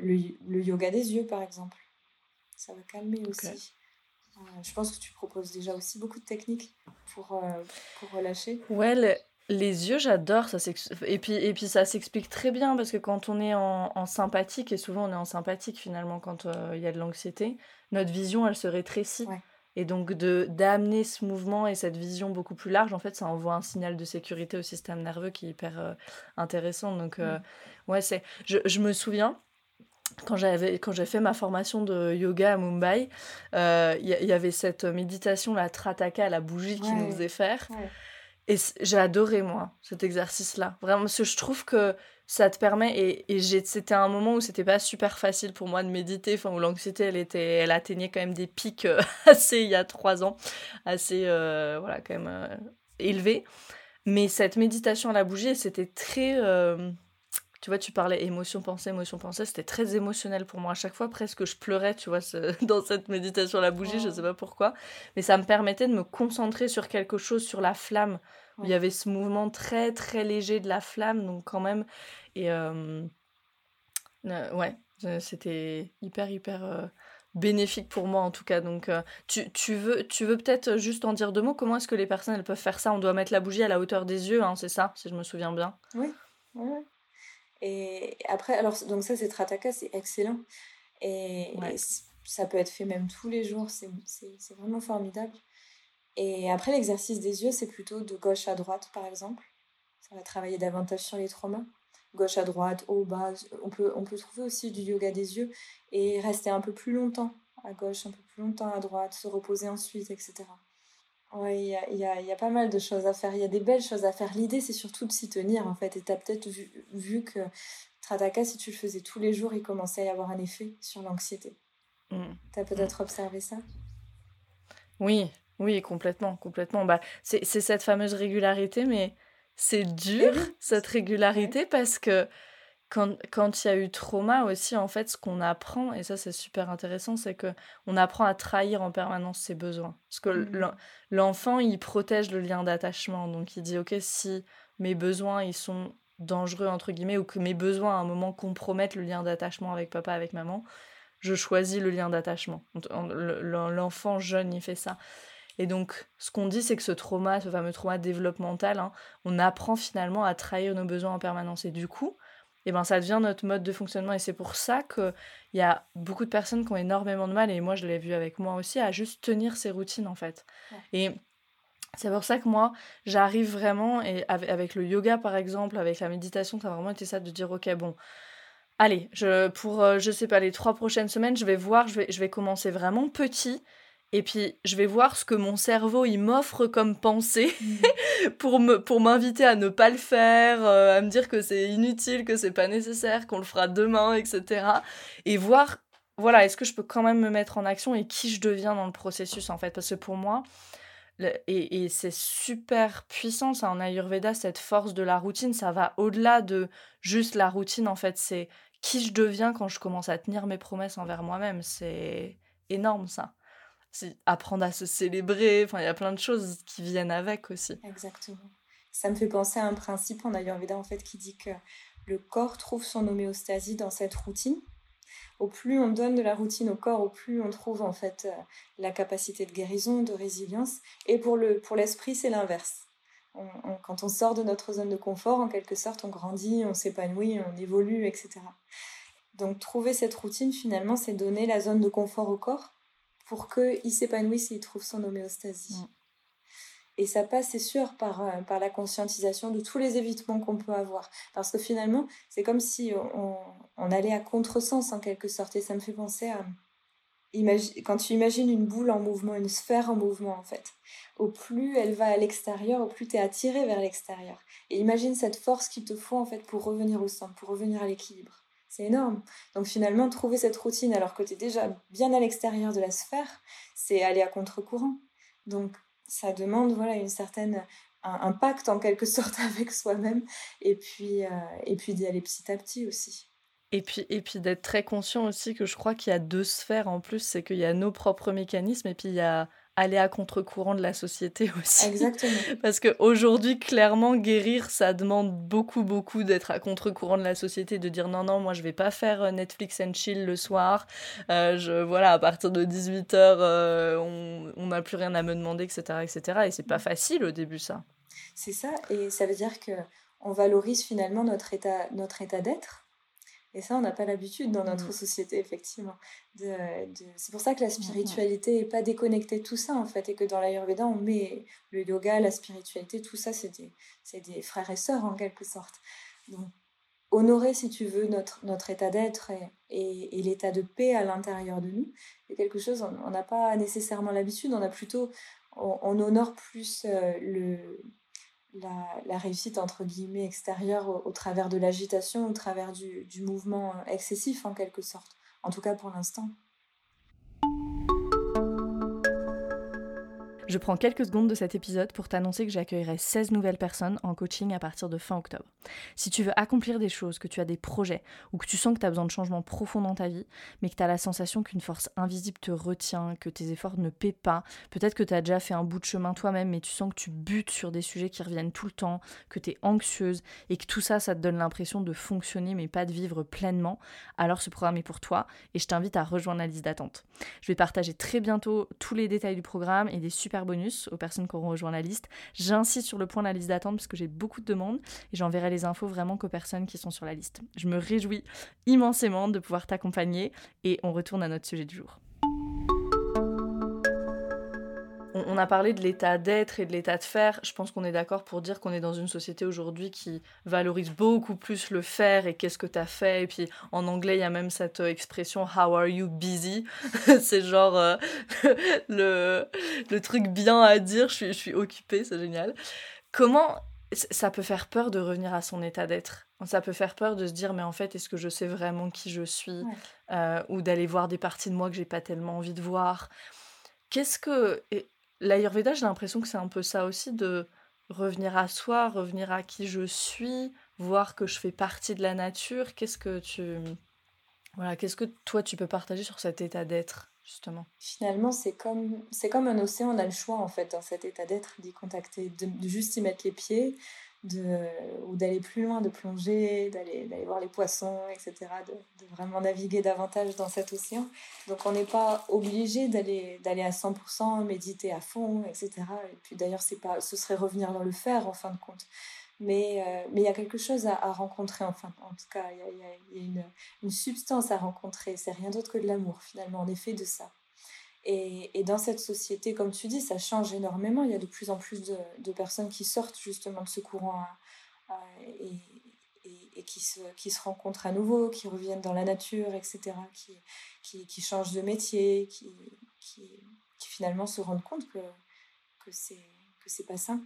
Le, le, yoga des yeux, par exemple, ça va calmer aussi. Euh, je pense que tu proposes déjà aussi beaucoup de techniques pour, euh, pour relâcher. Ouais, les yeux, j'adore. Ça et, puis, et puis ça s'explique très bien parce que quand on est en, en, sympathique, et souvent on est en sympathique finalement quand euh, il y a de l'anxiété, notre vision, elle se rétrécit. Et donc de d'amener ce mouvement et cette vision beaucoup plus large, en fait, ça envoie un signal de sécurité au système nerveux qui est hyper intéressant. Donc, mm. ouais, c'est... Je, je me souviens, quand j'avais quand j'ai fait ma formation de yoga à Mumbai, il euh, y, avait cette méditation la trataka la bougie qui nous faisait faire. Et j'ai adoré moi cet exercice là. Vraiment parce que je trouve que ça te permet et, et c'était un moment où c'était pas super facile pour moi de méditer, enfin où l'anxiété elle était elle atteignait quand même des pics euh, assez il y a trois ans, assez euh, voilà quand même élevés. Mais cette méditation à la bougie, c'était très tu vois, tu parlais émotion, pensée, émotion, pensée, c'était très émotionnel pour moi. À chaque fois, presque, je pleurais, tu vois, dans cette méditation à la bougie, je sais pas pourquoi. Mais ça me permettait de me concentrer sur quelque chose, sur la flamme. il y avait ce mouvement très, très léger de la flamme, donc quand même. Et euh, euh, ouais, c'était hyper, hyper. Euh, bénéfique pour moi en tout cas donc tu, tu, veux tu veux peut-être juste en dire deux mots comment est-ce que les personnes elles peuvent faire ça? On doit mettre la bougie à la hauteur des yeux hein, c'est ça si je me souviens bien oui et après, alors, donc ça, c'est Trataka, c'est excellent. Et, ça peut être fait même tous les jours, c'est vraiment formidable. Et après, l'exercice des yeux, c'est plutôt de gauche à droite, par exemple. Ça va travailler davantage sur les traumas. Gauche à droite, haut, bas. On peut, on peut trouver aussi du yoga des yeux et rester un peu plus longtemps à gauche, un peu plus longtemps à droite, se reposer ensuite, etc. Oui, il y a, y, a, y a, pas mal de choses à faire. Il y a des belles choses à faire. L'idée, c'est surtout de s'y tenir, en fait. Et tu as peut-être vu, vu, que Trataka, si tu le faisais tous les jours, il commençait à y avoir un effet sur l'anxiété. Mm. Tu as peut-être observé ça? Oui, oui, complètement, complètement. Bah, c'est cette fameuse régularité, mais c'est dur, cette régularité, parce que quand il y a eu trauma aussi, en fait, ce qu'on apprend, et ça c'est super intéressant, c'est que on apprend à trahir en permanence ses besoins. Parce que mmh. l'enfant, il protège le lien d'attachement. Donc il dit, ok, si mes besoins, ils sont dangereux, entre guillemets, ou que mes besoins à un moment compromettent le lien d'attachement avec papa, avec maman, je choisis le lien d'attachement. L'enfant jeune, il fait ça. Et donc, ce qu'on dit, c'est que ce trauma, ce fameux trauma développemental, hein, on apprend finalement à trahir nos besoins en permanence. Et du coup, eh ben, ça devient notre mode de fonctionnement. Et c'est pour ça qu'il y a beaucoup de personnes qui ont énormément de mal, et moi je l'ai vu avec moi aussi, à juste tenir ces routines en fait. Et c'est pour ça que moi, j'arrive vraiment, et avec, le yoga par exemple, avec la méditation, ça a vraiment été ça de dire, ok, bon, allez, je, pour, euh, je sais pas, les trois prochaines semaines, je vais voir, je vais, je vais commencer vraiment petit, et puis, je vais voir ce que mon cerveau il m'offre comme pensée mmh. pour me pour m'inviter à ne pas le faire, euh, à me dire que c'est inutile, que c'est pas nécessaire, qu'on le fera demain, etc. Et voir, voilà, est-ce que je peux quand même me mettre en action et qui je deviens dans le processus en fait, parce que pour moi. et, et c'est super puissant ça en Ayurveda, cette force de la routine, ça va au-delà de juste la routine en fait, c'est qui je deviens quand je commence à tenir mes promesses envers moi-même, c'est énorme ça apprendre à se célébrer. Enfin, il y a plein de choses qui viennent avec aussi. Exactement. Ça me fait penser à un principe en Ayurveda en fait qui dit que le corps trouve son homéostasie dans cette routine. Au plus on donne de la routine au corps, au plus on trouve en fait euh, la capacité de guérison, de résilience. Et pour le pour l'esprit, c'est l'inverse. quand on sort de notre zone de confort, en quelque sorte, on grandit, on s'épanouit, on évolue, etc. Donc trouver cette routine, finalement, c'est donner la zone de confort au corps pour qu'il s'épanouisse et il trouve son homéostasie. Mm. Et ça passe, c'est sûr, par, euh, par la conscientisation de tous les évitements qu'on peut avoir. Parce que finalement, c'est comme si on, on, allait à contresens en quelque sorte. Et ça me fait penser à... quand tu imagines une boule en mouvement, une sphère en mouvement en fait, au plus elle va à l'extérieur, au plus tu es attiré vers l'extérieur. Et imagine cette force qu'il te faut en fait pour revenir au centre, pour revenir à l'équilibre. C'est énorme. Donc finalement, trouver cette routine alors que tu es déjà bien à l'extérieur de la sphère, c'est aller à contre-courant. Donc ça demande voilà une certaine un, pacte en quelque sorte avec soi-même et puis euh, et puis d'y aller petit à petit aussi. Et puis, et puis d'être très conscient aussi que je crois qu'il y a deux sphères en plus, c'est qu'il y a nos propres mécanismes et puis il y a aller à contre-courant de la société aussi. Exactement. Parce qu'aujourd'hui, clairement, guérir, ça demande beaucoup, beaucoup d'être à contre-courant de la société, de dire non, non, moi, je vais pas faire euh, Netflix and chill le soir. Euh, je, voilà, à partir de 18h, euh, on n'a plus rien à me demander, etc., etc. Et c'est pas facile au début, ça. C'est ça, et ça veut dire que on valorise finalement notre état, notre état d'être et ça, on n'a pas l'habitude dans notre mmh. société, effectivement. De, C'est pour ça que la spiritualité n'est pas déconnectée de tout ça, en fait, et que dans l'Ayurveda, on met le yoga, la spiritualité, tout ça, c'est des, des, frères et sœurs, en quelque sorte. Donc, honorer, si tu veux, notre, notre état d'être et, et, l'état de paix à l'intérieur de nous, c'est quelque chose, on n'a pas nécessairement l'habitude, on a plutôt, on, on honore plus euh, le la, réussite entre guillemets extérieure au, travers de l'agitation, au travers du, du mouvement excessif en quelque sorte, en tout cas pour l'instant. Je prends quelques secondes de cet épisode pour t'annoncer que j'accueillerai 16 nouvelles personnes en coaching à partir de fin octobre. Si tu veux accomplir des choses, que tu as des projets ou que tu sens que tu as besoin de changements profonds dans ta vie, mais que tu as la sensation qu'une force invisible te retient, que tes efforts ne paient pas, peut-être que tu as déjà fait un bout de chemin toi-même, mais tu sens que tu butes sur des sujets qui reviennent tout le temps, que tu es anxieuse et que tout ça, ça te donne l'impression de fonctionner mais pas de vivre pleinement, alors ce programme est pour toi et je t'invite à rejoindre la liste d'attente. Je vais partager très bientôt tous les détails du programme et des bonus aux personnes qui auront rejoint la liste. J'insiste sur le point de la liste d'attente parce que j'ai beaucoup de demandes et j'enverrai les infos vraiment qu'aux personnes qui sont sur la liste. Je me réjouis immensément de pouvoir t'accompagner et on retourne à notre sujet du jour on, a parlé de l'état d'être et de l'état de faire. Je pense qu'on est d'accord pour dire qu'on est dans une société aujourd'hui qui valorise beaucoup plus le faire et qu'est-ce que tu as fait. Et puis en anglais, il y a même cette euh, expression How are you busy? C'est genre euh, le, le truc bien à dire. Je suis, je suis occupée, c'est génial. Comment ça peut faire peur de revenir à son état d'être? Ça peut faire peur de se dire mais en fait est-ce que je sais vraiment qui je suis? Euh, ou d'aller voir des parties de moi que j'ai pas tellement envie de voir. Qu'est-ce que L'Ayurveda, j'ai l'impression que c'est un peu ça aussi, de revenir à soi, revenir à qui je suis, voir que je fais partie de la nature. Qu'est-ce que tu... Voilà, qu'est-ce que toi tu peux partager sur cet état d'être justement? Finalement, c'est comme c'est comme un océan, on a le choix en fait dans cet état d'être d'y contacter, de, juste y mettre les pieds, ou d'aller plus loin, de plonger, d'aller voir les poissons, etc., de, vraiment naviguer davantage dans cet océan. Donc on n'est pas obligé d'aller à 100%, méditer à fond, etc. Et puis d'ailleurs, pas, ce serait revenir dans le faire en fin de compte. Mais euh, mais il y a quelque chose à, rencontrer, enfin, en tout cas, il y a, y a une, une, substance à rencontrer. C'est rien d'autre que de l'amour, finalement, en effet, de ça. Et, dans cette société, comme tu dis, ça change énormément. Il y a de plus en plus de, de personnes qui sortent justement de ce courant et, et, qui, se, rencontrent à nouveau, qui reviennent dans la nature, etc., qui, changent de métier, qui, finalement se rendent compte que, que c'est pas ça.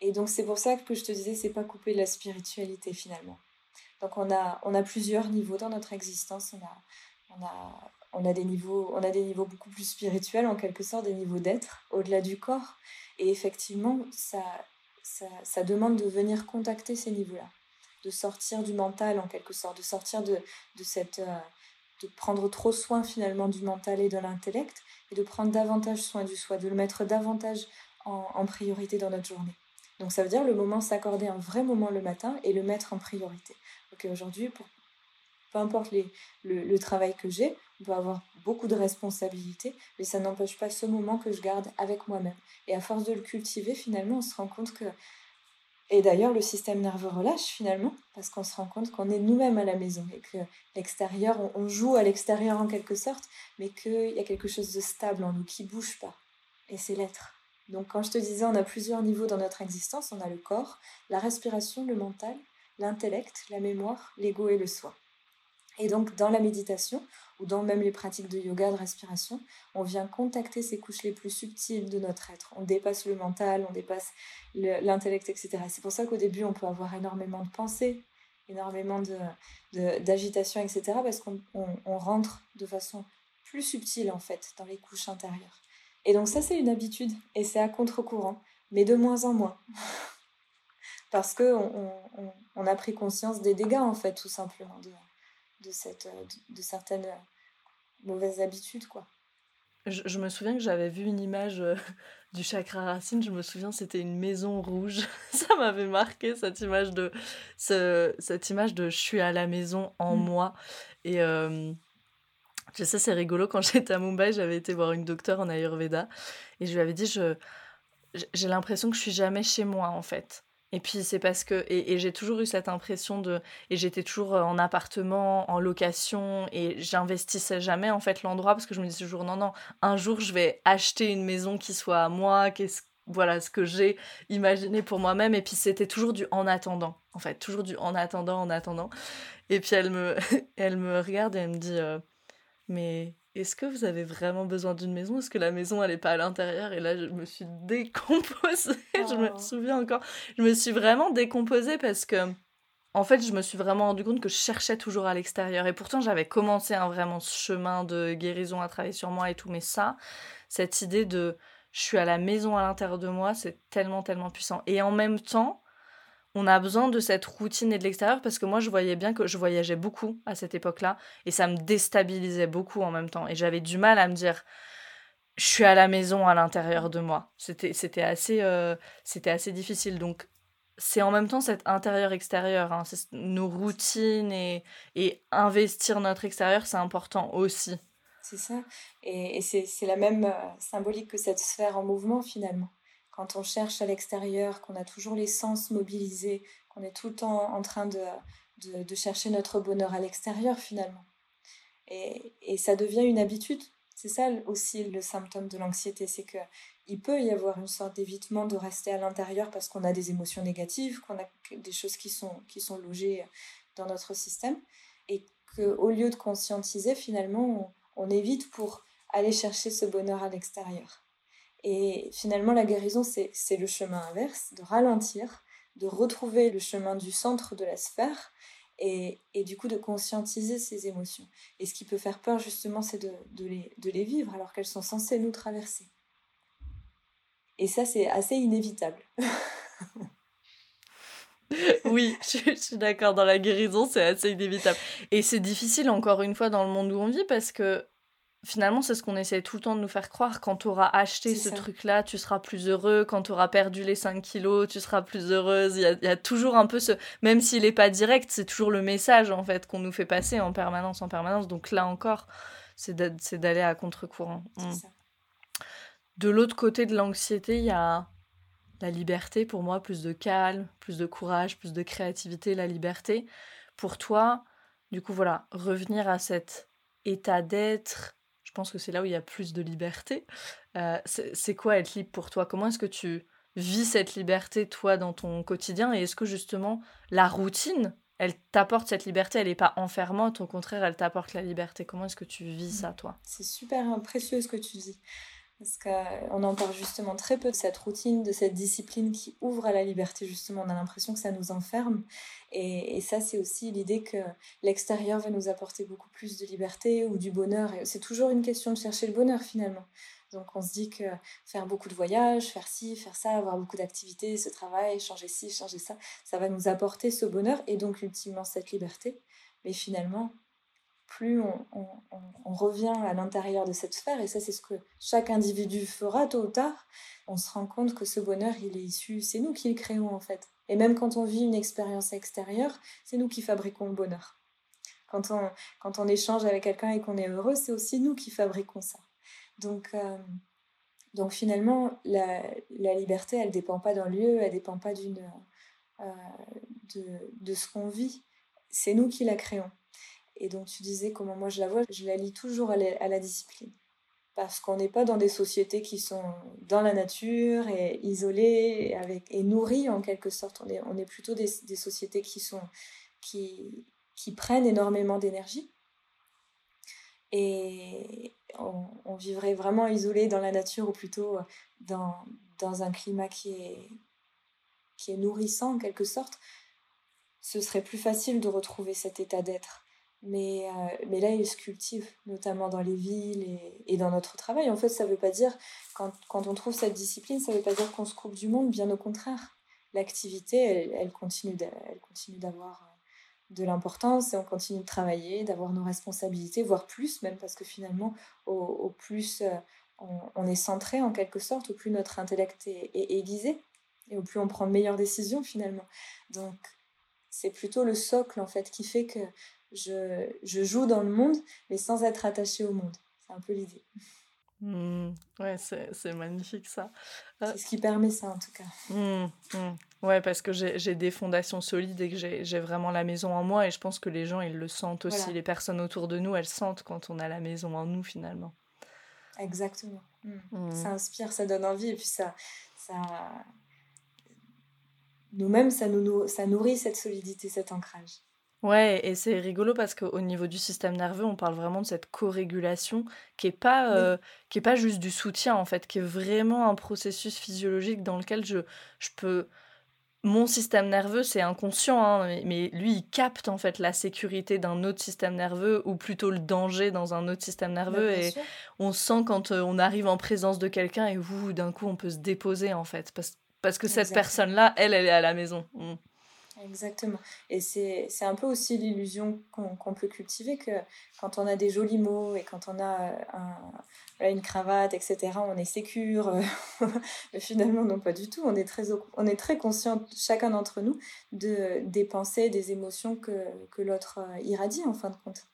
Et donc c'est pour ça que je te disais, c'est pas couper la spiritualité finalement. Donc on a, plusieurs niveaux dans notre existence. On a, des, niveaux, on a des niveaux beaucoup plus spirituels, en quelque sorte, des niveaux d'être, au-delà du corps. Et effectivement, ça, ça, demande de venir contacter ces niveaux-là, de sortir du mental, en quelque sorte, de sortir de, de cette... Euh, de prendre trop soin finalement du mental et de l'intellect, et de prendre davantage soin du soi, de le mettre davantage en, en priorité dans notre journée. Donc ça veut dire le moment s'accorder un vrai moment le matin et le mettre en priorité. Ok, aujourd'hui, pour peu importe le travail que j'ai, on peut avoir beaucoup de responsabilités, mais ça n'empêche pas ce moment que je garde avec moi-même. Et à force de le cultiver, finalement, on se rend compte que... Et d'ailleurs, le système nerveux relâche finalement, parce qu'on se rend compte qu'on est nous-mêmes à la maison et que l'extérieur, on, joue à l'extérieur en quelque sorte, mais qu'il y a quelque chose de stable en nous qui bouge pas. Et c'est l'être. Donc quand je te disais, on a plusieurs niveaux dans notre existence, on a le corps, la respiration, le mental, l'intellect, la mémoire, l'ego et le soi. Et donc dans la méditation, ou dans même les pratiques de yoga, de respiration, on vient contacter ces couches les plus subtiles de notre être. On dépasse le mental, on dépasse l'intellect, etc. C'est pour ça qu'au début, on peut avoir énormément de pensées, énormément d'agitation, de, etc. Parce qu'on on rentre de façon plus subtile, en fait, dans les couches intérieures. Et donc ça, c'est une habitude et c'est à contre-courant, mais de moins en moins. Parce que on, a pris conscience des dégâts, en fait, tout simplement, de, de, cette, de, certaines mauvaises habitudes, quoi. Je, je me souviens que j'avais vu une image euh, du chakra racine, je me souviens c'était une maison rouge. Ça m'avait marqué cette image de ce, cette image de je suis à la maison en mm. moi et euh, je sais, c'est rigolo. Quand j'étais à Mumbai, j'avais été voir une docteure en Ayurveda et je lui avais dit je, j'ai l'impression que je suis jamais chez moi en fait. Et puis c'est parce que et, j'ai toujours eu cette impression de et j'étais toujours euh, en appartement, en location et j'investissais jamais en fait l'endroit parce que je me disais toujours non non un jour je vais acheter une maison qui soit à moi, qu'est-ce voilà ce que j'ai imaginé pour moi-même. Et puis c'était toujours du en attendant en fait toujours du en attendant en attendant. Et puis elle me elle me regarde et elle me dit euh, mais est-ce que vous avez vraiment besoin d'une maison? Est-ce que la maison, elle n'est pas à l'intérieur? Et là, je me suis décomposée. Je me oh. souviens encore. Je me suis vraiment décomposée parce que, en fait, je me suis vraiment rendu compte que je cherchais toujours à l'extérieur. Et pourtant, j'avais commencé un vraiment ce chemin de guérison à travailler sur moi et tout. Mais ça, cette idée de je suis à la maison à l'intérieur de moi, c'est tellement, tellement puissant. Et en même temps, on a besoin de cette routine et de l'extérieur parce que moi je voyais bien que je voyageais beaucoup à cette époque-là et ça me déstabilisait beaucoup en même temps et j'avais du mal à me dire je suis à la maison à l'intérieur de moi. C'était assez euh, c'était assez difficile donc c'est en même temps cet intérieur-extérieur, hein. nos routines et, et investir notre extérieur, c'est important aussi. C'est ça. Et, et c'est la même euh, symbolique que cette sphère en mouvement finalement quand on cherche à l'extérieur, qu'on a toujours les sens mobilisés, qu'on est tout le temps en train de, chercher notre bonheur à l'extérieur finalement. Et, ça devient une habitude. C'est ça aussi le symptôme de l'anxiété, c'est que il peut y avoir une sorte d'évitement de rester à l'intérieur parce qu'on a des émotions négatives, qu'on a des choses qui sont logées dans notre système, et qu'au lieu de conscientiser, finalement, on évite pour aller chercher ce bonheur à l'extérieur. Et finalement, la guérison, c'est le chemin inverse, de ralentir, de retrouver le chemin du centre de la sphère et, et du coup de conscientiser ces émotions. Et ce qui peut faire peur, justement, c'est de, de, les, de les vivre alors qu'elles sont censées nous traverser. Et ça, c'est assez inévitable. oui, je, suis d'accord. Dans la guérison, c'est assez inévitable. Et c'est difficile, encore une fois, dans le monde où on vit, parce que finalement, c'est ce qu'on essaie tout le temps de nous faire croire. Quand tu auras acheté ce truc-là, tu seras plus heureux. Quand tu auras perdu les 5 kilos, tu seras plus heureuse. Il y a, toujours un peu ce. Même s'il n'est pas direct, c'est toujours le message, en fait, qu'on nous fait passer en permanence, en permanence. Donc là encore, c'est d'aller à contre-courant. Mm. De l'autre côté de l'anxiété, il y a la liberté pour moi, plus de calme, plus de courage, plus de créativité, la liberté. Pour toi, du coup, voilà, revenir à cet état d'être, pense que c'est là où il y a plus de liberté. Euh, c'est quoi être libre pour toi? Comment est-ce que tu vis cette liberté, toi, dans ton quotidien? Et est-ce que justement, la routine, elle t'apporte cette liberté, elle n'est pas enfermante, au contraire, elle t'apporte la liberté. Comment est-ce que tu vis ça, toi? C'est super précieux ce que tu dis. Parce qu'on en parle justement très peu de cette routine, de cette discipline qui ouvre à la liberté, justement. On a l'impression que ça nous enferme. Et, ça, c'est aussi l'idée que l'extérieur va nous apporter beaucoup plus de liberté ou du bonheur. Et c'est toujours une question de chercher le bonheur, finalement. Donc on se dit que faire beaucoup de voyages, faire ci, faire ça, avoir beaucoup d'activités, ce travail, changer ci, changer ça, ça va nous apporter ce bonheur et donc ultimement cette liberté. Mais finalement, plus on, revient à l'intérieur de cette sphère, et ça c'est ce que chaque individu fera tôt ou tard, on se rend compte que ce bonheur, il est issu, c'est nous qui le créons en fait. Et même quand on vit une expérience extérieure, c'est nous qui fabriquons le bonheur. Quand on, quand on échange avec quelqu'un et qu'on est heureux, c'est aussi nous qui fabriquons ça. Donc, euh, donc finalement, la, liberté, elle ne dépend pas d'un lieu, elle ne dépend pas d'une, euh, de, de ce qu'on vit. C'est nous qui la créons. Et donc tu disais comment moi je la vois, je la lis toujours à la, discipline. Parce qu'on n'est pas dans des sociétés qui sont dans la nature et isolées et, nourries en quelque sorte. On est, plutôt des, sociétés qui, sont, qui prennent énormément d'énergie. Et on, on, vivrait vraiment isolé dans la nature ou plutôt dans, dans un climat qui est, qui est nourrissant en quelque sorte. Ce serait plus facile de retrouver cet état d'être mais, euh, mais là, il se cultive, notamment dans les villes et, dans notre travail. En fait, ça ne veut pas dire, quand, quand, on trouve cette discipline, ça ne veut pas dire qu'on se coupe du monde, bien au contraire. L'activité, elle, elle, continue d'avoir euh, de l'importance et on continue de travailler, d'avoir nos responsabilités, voire plus même, parce que finalement, au, plus euh, on, on, est centré en quelque sorte, au plus notre intellect est, est aiguisé et au plus on prend de meilleures décisions finalement. Donc, c'est plutôt le socle en fait qui fait que je, je, joue dans le monde, mais sans être attaché au monde. C'est un peu l'idée. Mmh, ouais, c'est magnifique ça. Euh, c'est ce qui permet ça en tout cas. Mmh, mmh. Ouais, parce que j'ai des fondations solides et que j'ai vraiment la maison en moi et je pense que les gens ils le sentent aussi. Les personnes autour de nous elles sentent quand on a la maison en nous finalement. Exactement. Ça inspire, ça donne envie et puis ça. ça... Nous-mêmes, ça, nous, ça nourrit cette solidité, cet ancrage. Ouais, et c'est rigolo parce qu'au niveau du système nerveux, on parle vraiment de cette co-régulation qui est pas euh, qui est pas juste du soutien en fait, qui est vraiment un processus physiologique dans lequel je, je peux mon système nerveux, c'est inconscient, hein, mais, lui, il capte en fait la sécurité d'un autre système nerveux ou plutôt le danger dans un autre système bah, nerveux. et on sent quand euh, on arrive en présence de quelqu'un et vous, d'un coup, on peut se déposer en fait. Parce, parce que cette personne-là, elle, elle est à la maison. Mmh. Exactement. Et c'est un peu aussi l'illusion qu'on peut cultiver que quand on a des jolis mots et quand on a un, une cravate, etc., on est sécure. Mais finalement, non, pas du tout. On est très, on est très conscient, chacun d'entre nous, de, des pensées, des émotions que, que l'autre euh, irradie en fin de compte.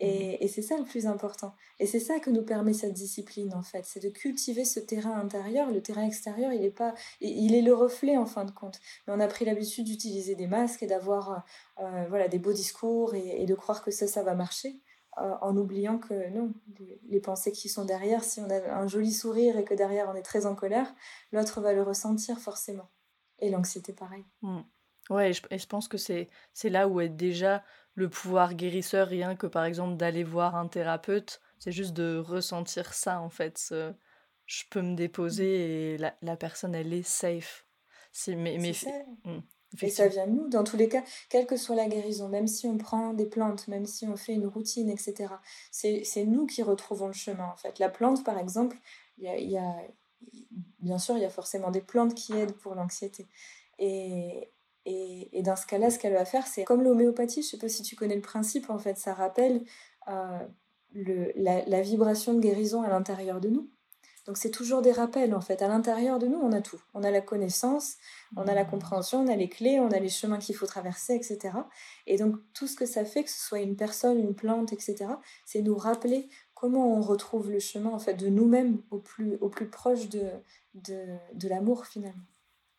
Mmh. Et, c'est ça le plus important. Et c'est ça que nous permet cette discipline, en fait. C'est de cultiver ce terrain intérieur. Le terrain extérieur, il est, pas, il est le reflet, en fin de compte. Mais on a pris l'habitude d'utiliser des masques et d'avoir euh, voilà, des beaux discours et, de croire que ça, ça va marcher. Euh, en oubliant que non, les, pensées qui sont derrière, si on a un joli sourire et que derrière on est très en colère, l'autre va le ressentir forcément. Et l'anxiété, pareil. Mmh. Ouais, et je, et je pense que c'est là où est déjà le pouvoir guérisseur, rien que par exemple d'aller voir un thérapeute, c'est juste de ressentir ça en fait. je peux me déposer et la, la, personne elle est safe. C'est mais, mais ça. Mmh, et ça vient de nous, dans tous les cas, quelle que soit la guérison, même si on prend des plantes, même si on fait une routine, etc. C'est nous qui retrouvons le chemin en fait. La plante par exemple, il y a, y a, bien sûr, il y a forcément des plantes qui aident pour l'anxiété. Et, et, dans ce cas-là, ce qu'elle va faire, c'est comme l'homéopathie, je ne sais pas si tu connais le principe, en fait, ça rappelle euh, le, la, vibration de guérison à l'intérieur de nous. Donc c'est toujours des rappels en fait. À l'intérieur de nous, on a tout. On a la connaissance, on a la mmh. compréhension, on a les clés, on a les chemins qu'il faut traverser, etc. Et donc tout ce que ça fait, que ce soit une personne, une plante, etc., c'est nous rappeler comment on retrouve le chemin en fait de nous-mêmes au plus, au plus proche de, de, de l'amour finalement.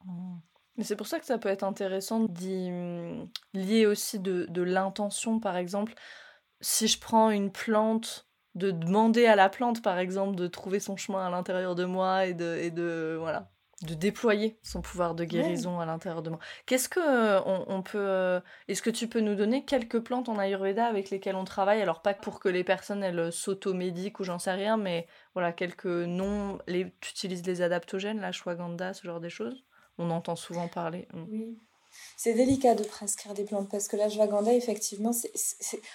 Mmh. Mais c'est pour ça que ça peut être intéressant d'y mmh, lier aussi de, de l'intention, par exemple. Si je prends une plante de demander à la plante, par exemple, de trouver son chemin à l'intérieur de moi et de, et de voilà, de déployer son pouvoir de guérison à l'intérieur de moi. Qu'est-ce que euh, on, peut euh, Est-ce que tu peux nous donner quelques plantes en Ayurveda avec lesquelles on travaille? Alors pas pour que les personnes elles s'automédiquent ou j'en sais rien, mais voilà quelques noms. Les, tu utilises les adaptogènes, la ashwagandha, ce genre de choses? On entend souvent parler. Oui. C'est délicat de prescrire des plantes parce que l'ashwagandha, effectivement, c'est,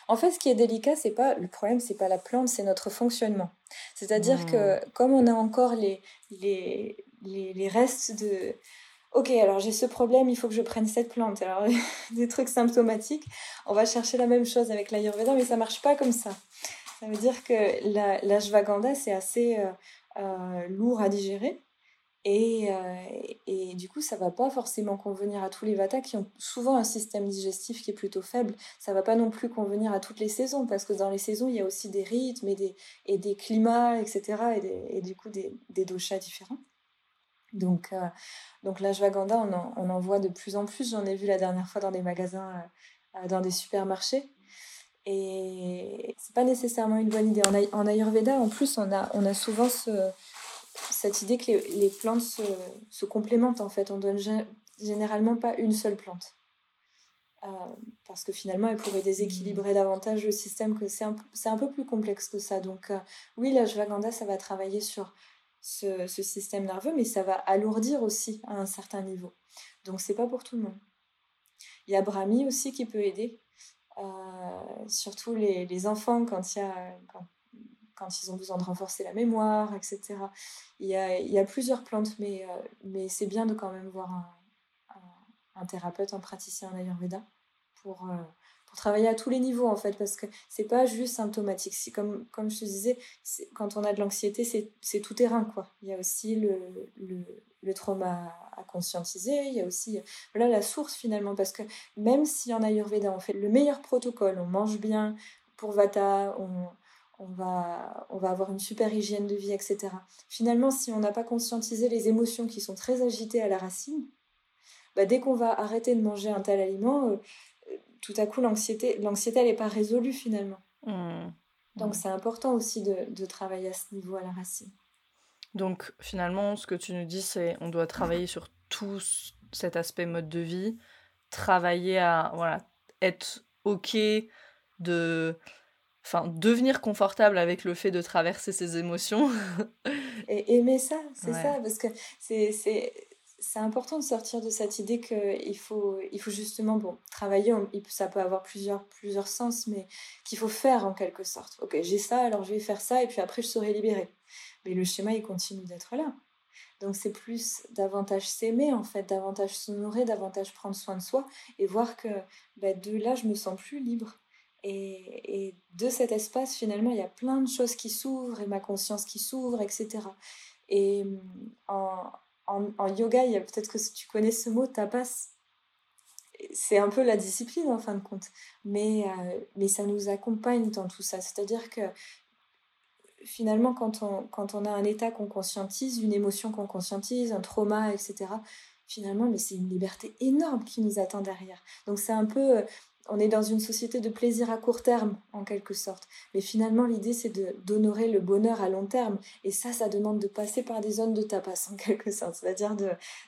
en fait, ce qui est délicat, c'est pas le problème, c'est pas la plante, c'est notre fonctionnement. C'est-à-dire que hmm. comme on a encore les, les, les, restes de Ok, alors j'ai ce problème, il faut que je prenne cette plante. Alors, des trucs symptomatiques, on va chercher la même chose avec l'ayurveda, mais ça marche pas comme ça. Ça veut dire que la, l'ashwagandha, c'est assez euh, euh, lourd à digérer. Et, euh, et, du coup, ça va pas forcément convenir à tous les Vata qui ont souvent un système digestif qui est plutôt faible. Ça va pas non plus convenir à toutes les saisons parce que dans les saisons, il y a aussi des rythmes et des, climats, etc. Et, et du coup, des, des doshas différents. Donc, euh, donc l'ashwagandha, on en, on en voit de plus en plus. J'en ai vu la dernière fois dans des magasins, euh, dans des supermarchés. Et c'est pas nécessairement une bonne idée. En, en Ayurveda, en plus, on a, on a souvent ce cette idée que les, plantes se, complémentent en fait. On donne généralement pas une seule plante. Euh, parce que finalement, elle pourrait déséquilibrer davantage le système, que c'est un, peu plus complexe que ça. Donc euh, oui, la Jvaganda, ça va travailler sur ce, système nerveux, mais ça va alourdir aussi à un certain niveau. Donc c'est pas pour tout le monde. Il y a Brahmi aussi qui peut aider, euh, surtout les, enfants quand il y a ils ont besoin de renforcer la mémoire, etc. Il y a, plusieurs plantes, mais, euh, mais c'est bien de quand même voir un, thérapeute, un praticien en Ayurveda pour, euh, pour travailler à tous les niveaux en fait, parce que c'est pas juste symptomatique. Comme, je te disais, quand on a de l'anxiété, c'est tout terrain quoi. Il y a aussi le, le, trauma à conscientiser, il y a aussi voilà, la source finalement, parce que même si en Ayurveda on fait le meilleur protocole, on mange bien pour Vata, on, on va, on va avoir une super hygiène de vie, etc. Finalement, si on n'a pas conscientisé les émotions qui sont très agitées à la racine, bah, dès qu'on va arrêter de manger un tel aliment, euh, tout à coup, l'anxiété, l'anxiété, elle n'est pas résolue finalement. Mmh. Donc, mmh. c'est important aussi de, travailler à ce niveau à la racine. Donc, finalement, ce que tu nous dis, c'est on doit travailler sur tout cet aspect mode de vie, travailler à voilà, être OK de enfin devenir confortable avec le fait de traverser ses émotions et aimer ça c'est ça parce que c'est c'est important de sortir de cette idée qu'il faut, il faut justement bon, travailler, ça peut avoir plusieurs, plusieurs sens, mais qu'il faut faire en quelque sorte. Ok, j'ai ça, alors je vais faire ça, et puis après je serai libérée. Mais le schéma, il continue d'être là. Donc c'est plus davantage s'aimer, en fait, davantage s'honorer, davantage prendre soin de soi, et voir que bah, de là, je me sens plus libre. Et, de cet espace, finalement, il y a plein de choses qui s'ouvrent et ma conscience qui s'ouvre, etc. Et en, en, yoga, il y a peut-être que tu connais ce mot, tapas. C'est un peu la discipline en fin de compte. Mais, euh, mais ça nous accompagne dans tout ça. C'est-à-dire que finalement, quand on, quand on a un état qu'on conscientise, une émotion qu'on conscientise, un trauma, etc., finalement, mais c'est une liberté énorme qui nous attend derrière. Donc c'est un peu euh, on est dans une société de plaisir à court terme, en quelque sorte. Mais finalement, l'idée, c'est d'honorer le bonheur à long terme. Et ça, ça demande de passer par des zones de tapas, en quelque sorte, c'est-à-dire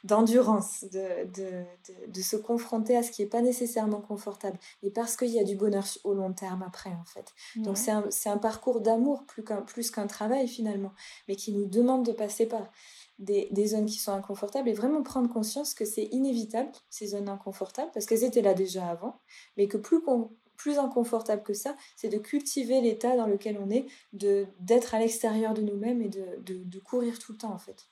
d'endurance, de, de, de, se confronter à ce qui n'est pas nécessairement confortable, mais parce qu'il y a du bonheur au long terme après, en fait. Donc, c'est un, un, parcours d'amour plus qu'un qu'un travail, finalement, mais qui nous demande de passer par des, zones qui sont inconfortables et vraiment prendre conscience que c'est inévitable, ces zones inconfortables, parce qu'elles étaient là déjà avant, mais que plus, plus inconfortable que ça, c'est de cultiver l'état dans lequel on est, d'être à l'extérieur de nous-mêmes et de, de, courir tout le temps en fait.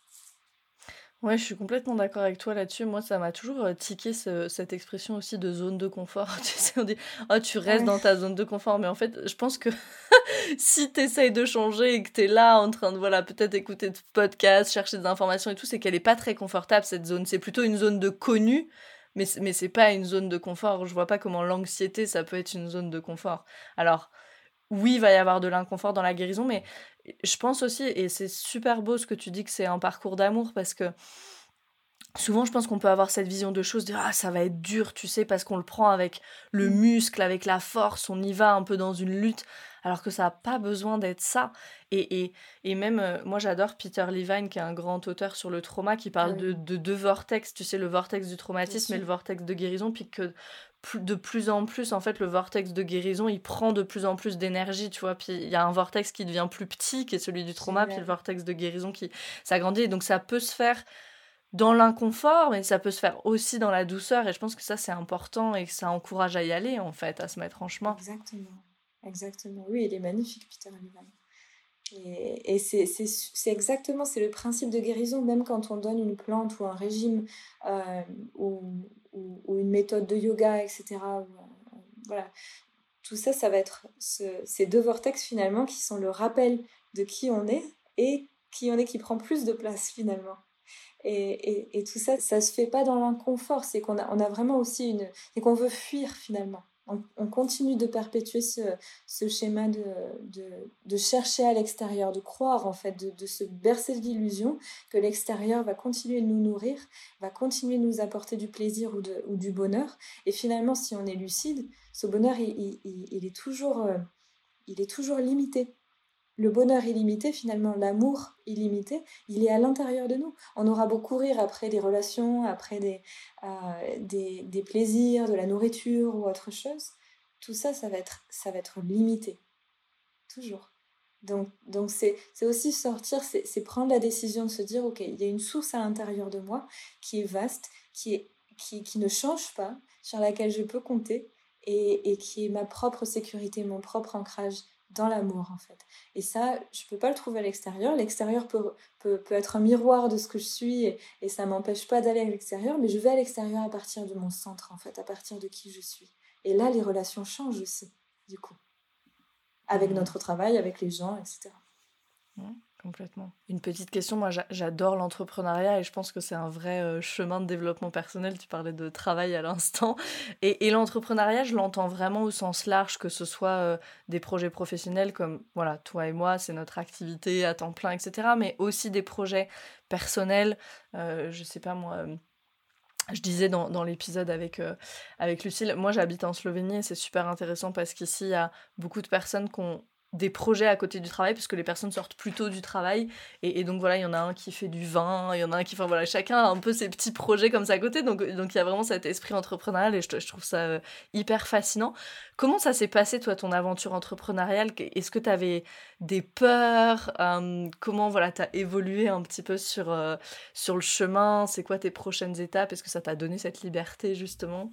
Ouais, je suis complètement d'accord avec toi là-dessus. Moi, ça m'a toujours euh, tiqué cette expression aussi de zone de confort. Tu sais, on dit, oh, tu restes dans ta zone de confort. Mais en fait, je pense que si tu essayes de changer et que tu es là en train de, voilà, peut-être écouter des podcasts, chercher des informations et tout, c'est qu'elle n'est pas très confortable, cette zone. C'est plutôt une zone de connu, mais, mais c'est pas une zone de confort. Je vois pas comment l'anxiété, ça peut être une zone de confort. Alors, oui, il va y avoir de l'inconfort dans la guérison, mais je pense aussi, et c'est super beau ce que tu dis que c'est un parcours d'amour, parce que souvent je pense qu'on peut avoir cette vision de choses, de ah ça va être dur, tu sais, parce qu'on le prend avec le mmh. muscle, avec la force, on y va un peu dans une lutte, alors que ça n'a pas besoin d'être ça. Et, et, et même, euh, moi j'adore Peter Levine, qui est un grand auteur sur le trauma, qui parle de, de, deux vortex, tu sais, le vortex du traumatisme et le vortex de guérison, puis que de plus en plus, en fait, le vortex de guérison, il prend de plus en plus d'énergie, tu vois. Puis il y a un vortex qui devient plus petit, qui est celui du trauma, puis le vortex de guérison qui s'agrandit. Donc ça peut se faire dans l'inconfort, mais ça peut se faire aussi dans la douceur. Et je pense que ça, c'est important et que ça encourage à y aller, en fait, à se mettre en chemin. Exactement. Exactement. Oui, il est magnifique, Peter Levine. Et, et c'est exactement, c'est le principe de guérison, même quand on donne une plante ou un régime euh, ou, une méthode de yoga, etc. Euh, voilà. Tout ça, ça va être ces deux vortex finalement qui sont le rappel de qui on est et qui on est qui prend plus de place finalement. Et, et, et tout ça, ça se fait pas dans l'inconfort, c'est qu'on a, vraiment aussi une... c'est qu'on veut fuir finalement on, continue de perpétuer ce, schéma de, chercher à l'extérieur, de croire en fait, de, se bercer l'illusion que l'extérieur va continuer de nous nourrir, va continuer de nous apporter du plaisir ou, du bonheur. Et finalement, si on est lucide, ce bonheur, il, est, toujours, euh, il est toujours limité le bonheur illimité, finalement, l'amour illimité, il est à l'intérieur de nous. On aura beau courir après des relations, après des, euh, des, plaisirs, de la nourriture ou autre chose, tout ça, ça va être, ça va être limité. Toujours. Donc, donc c'est, aussi sortir, c'est, prendre la décision de se dire, OK, il y a une source à l'intérieur de moi qui est vaste, qui, est, qui, qui ne change pas, sur laquelle je peux compter, et, et qui est ma propre sécurité, mon propre ancrage dans l'amour en fait. Et ça, je peux pas le trouver à l'extérieur. L'extérieur peut, peut, peut, être un miroir de ce que je suis et, et ça m'empêche pas d'aller à l'extérieur, mais je vais à l'extérieur à partir de mon centre en fait, à partir de qui je suis. Et là, les relations changent aussi, du coup. Avec mmh. notre travail, avec les gens, etc. Complètement. Une petite question, moi j'adore l'entrepreneuriat et je pense que c'est un vrai euh, chemin de développement personnel. Tu parlais de travail à l'instant. Et, l'entrepreneuriat, je l'entends vraiment au sens large, que ce soit euh, des projets professionnels comme voilà, toi et moi, c'est notre activité à temps plein, etc. Mais aussi des projets personnels. Euh, je sais pas moi. je disais dans, dans l'épisode avec, avec Lucille, moi j'habite en Slovénie et c'est super intéressant parce qu'ici il y a beaucoup de personnes qui ont des projets à côté du travail parce que les personnes sortent plus tôt du travail. Et, donc voilà il y en a un qui fait du vin il y en a un qui enfin voilà chacun a un peu ses petits projets comme ça à côté. Donc donc il y a vraiment cet esprit entrepreneurial et je, je trouve ça euh, hyper fascinant. Comment ça s'est passé toi ton aventure entrepreneuriale? Est-ce que tu avais des peurs? Euh, comment voilà tu as évolué un petit peu sur euh, sur le chemin? C'est quoi tes prochaines étapes? Est-ce que ça t'a donné cette liberté justement?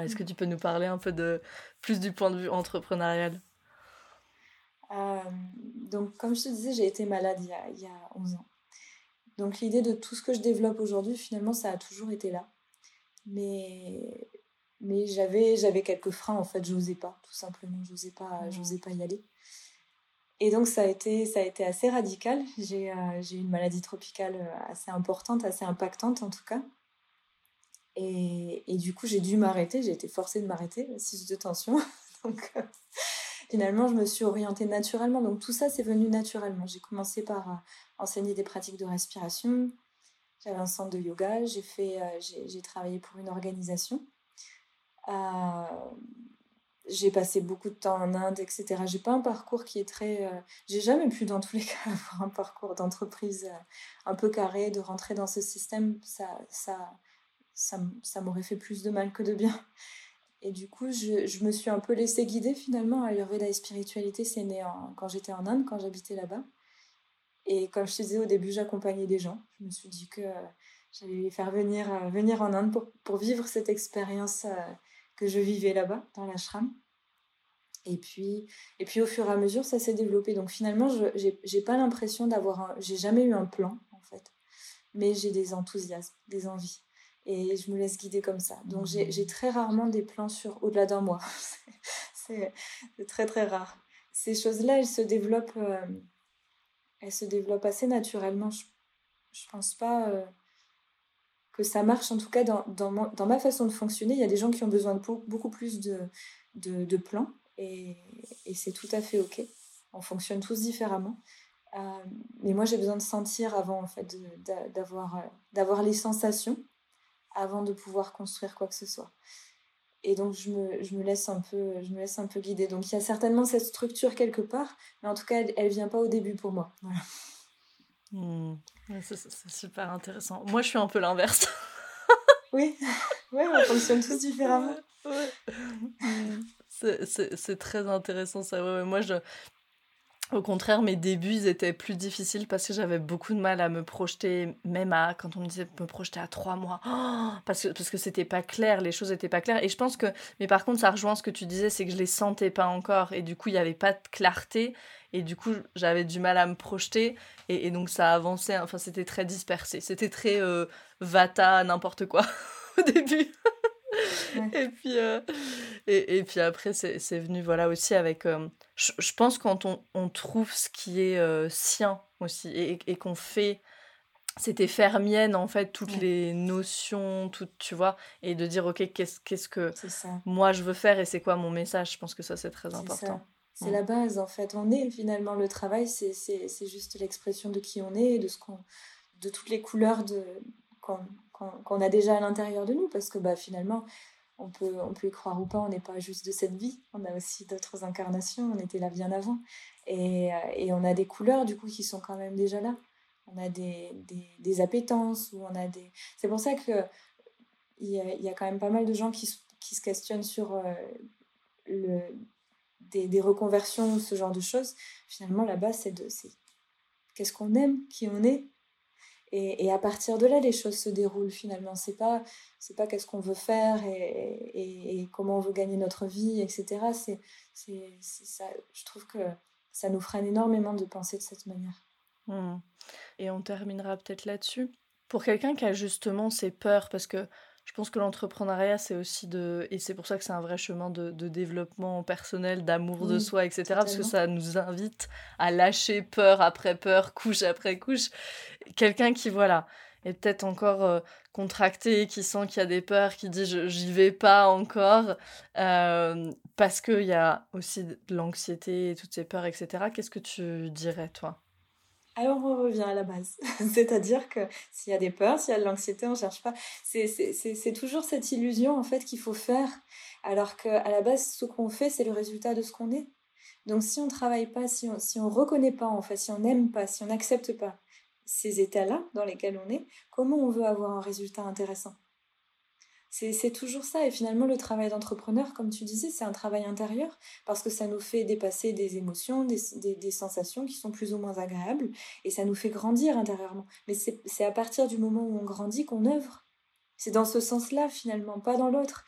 Est-ce que tu peux nous parler un peu de plus du point de vue entrepreneurial? Euh, donc, comme je te disais, j'ai été malade il y, a, il y a 11 ans. Donc, l'idée de tout ce que je développe aujourd'hui, finalement, ça a toujours été là. Mais, mais j'avais, j'avais quelques freins, en fait, je n'osais pas, tout simplement, je n'osais pas, pas y aller. Et donc, ça a été, ça a été assez radical. J'ai, euh, j'ai une maladie tropicale euh, assez importante, assez impactante en tout cas. Et, et du coup, j'ai dû m'arrêter, j'ai été forcée de m'arrêter, 6 de tension. donc, finalement, je me suis orientée naturellement. Donc tout ça, c'est venu naturellement. J'ai commencé par euh, enseigner des pratiques de respiration. J'avais un centre de yoga. J'ai fait, euh, j'ai travaillé pour une organisation. Euh, j'ai passé beaucoup de temps en Inde, etc. J'ai pas un parcours qui est très. j'ai jamais pu, dans tous les cas, avoir un parcours d'entreprise un peu carré, de rentrer dans ce système. Ça, ça, ça, ça m'aurait fait plus de mal que de bien. Et du coup, je, me suis un peu laissée guider finalement. Ayurveda et spiritualité, c'est né quand j'étais en Inde, quand j'habitais là-bas. Et comme je te disais au début, j'accompagnais des gens. Je me suis dit que j'allais les faire venir, euh, venir en Inde pour, pour vivre cette expérience euh, que je vivais là-bas, dans l'ashram. Et puis, et puis au fur et à mesure, ça s'est développé. Donc finalement, je n'ai pas l'impression d'avoir... J'ai jamais eu un plan, en fait. mais j'ai des enthousiasmes, des envies. Et je me laisse guider comme ça. Donc j'ai très rarement des plans sur au-delà d'un mois. c'est très très rare. Ces choses-là, elles se développent, euh, elles se développent assez naturellement. Je, je pense pas euh, que ça marche, en tout cas dans, dans, dans, ma façon de fonctionner. Il y a des gens qui ont besoin de beaucoup plus de, de, de plans et, et c'est tout à fait OK. On fonctionne tous différemment. Euh, mais moi, j'ai besoin de sentir avant, en fait, d'avoir, d'avoir les sensations avant de pouvoir construire quoi que ce soit. Et donc, je me, je me, laisse, un peu, je me laisse un peu guider. Donc, il y a certainement cette structure quelque part, mais en tout cas, elle ne vient pas au début pour moi. Voilà. Hmm. C'est super intéressant. Moi, je suis un peu l'inverse. oui, ouais, on fonctionne tous différemment. Hmm. C'est très intéressant ça. Ouais, moi, je, au contraire, mes débuts, étaient plus difficiles parce que j'avais beaucoup de mal à me projeter, même à, quand on me disait me projeter à trois mois, parce que parce que c'était pas clair, les choses étaient pas claires. Et je pense que, mais par contre, ça rejoint ce que tu disais, c'est que je les sentais pas encore, et du coup, il y avait pas de clarté, et du coup, j'avais du mal à me projeter, et, donc ça avançait, enfin, c'était très dispersé, c'était très euh, vata, n'importe quoi au début. Et puis, euh, et, et, puis après, c'est venu voilà aussi avec. Euh, je, je, pense quand on, on, trouve ce qui est euh, sien aussi et, et qu'on fait. C'était faire mienne en fait toutes les notions, tout, tu vois, et de dire ok, qu'est-ce qu'est-ce que moi je veux faire et c'est quoi mon message. Je pense que ça c'est très important. C'est la base en fait. On est finalement le travail, c'est juste l'expression de qui on est, de ce qu'on, de toutes les couleurs de qu'on a déjà à l'intérieur de nous, parce que bah finalement on peut, on peut y croire ou pas, on n'est pas juste de cette vie, on a aussi d'autres incarnations, on était là bien avant. Et, euh, et, on a des couleurs du coup qui sont quand même déjà là. On a des, des, appétences, ou on a des... C'est pour ça que il y, a, y a, quand même pas mal de gens qui, qui se questionnent sur euh, le, des, reconversions, ce genre de choses. Finalement, la base, c'est de... Qu'est-ce qu'on aime, qui on est, et, à partir de là, les choses se déroulent finalement. C'est pas, c'est pas qu'est-ce qu'on veut faire et, comment on veut gagner notre vie, etc. C'est, c'est, ça, je trouve que ça nous freine énormément de penser de cette manière. Mmh. Et on terminera peut-être là-dessus. Pour quelqu'un qui a justement ses peurs, parce que je pense que l'entrepreneuriat, c'est aussi de. Et c'est pour ça que c'est un vrai chemin de, de développement personnel, d'amour de soi, etc. Parce que ça nous invite à lâcher peur après peur, couche après couche. Quelqu'un qui, voilà, est peut-être encore euh, contracté, qui sent qu'il y a des peurs, qui dit j'y vais pas encore, euh, parce qu'il y a aussi de l'anxiété, toutes ces peurs, etc. Qu'est-ce que tu dirais, toi? Alors on revient à la base. C'est-à-dire que s'il y a des peurs, s'il y a de l'anxiété, on ne cherche pas. C'est toujours cette illusion en fait qu'il faut faire, alors qu'à la base, ce qu'on fait, c'est le résultat de ce qu'on est. Donc si on ne travaille pas, si on ne si on reconnaît pas, en fait, si on n'aime pas, si on n'accepte pas ces états-là dans lesquels on est, comment on veut avoir un résultat intéressant? C'est toujours ça. Et finalement, le travail d'entrepreneur, comme tu disais, c'est un travail intérieur parce que ça nous fait dépasser des émotions, des, des, des, sensations qui sont plus ou moins agréables et ça nous fait grandir intérieurement. Mais c'est à partir du moment où on grandit qu'on œuvre. C'est dans ce sens-là, finalement, pas dans l'autre.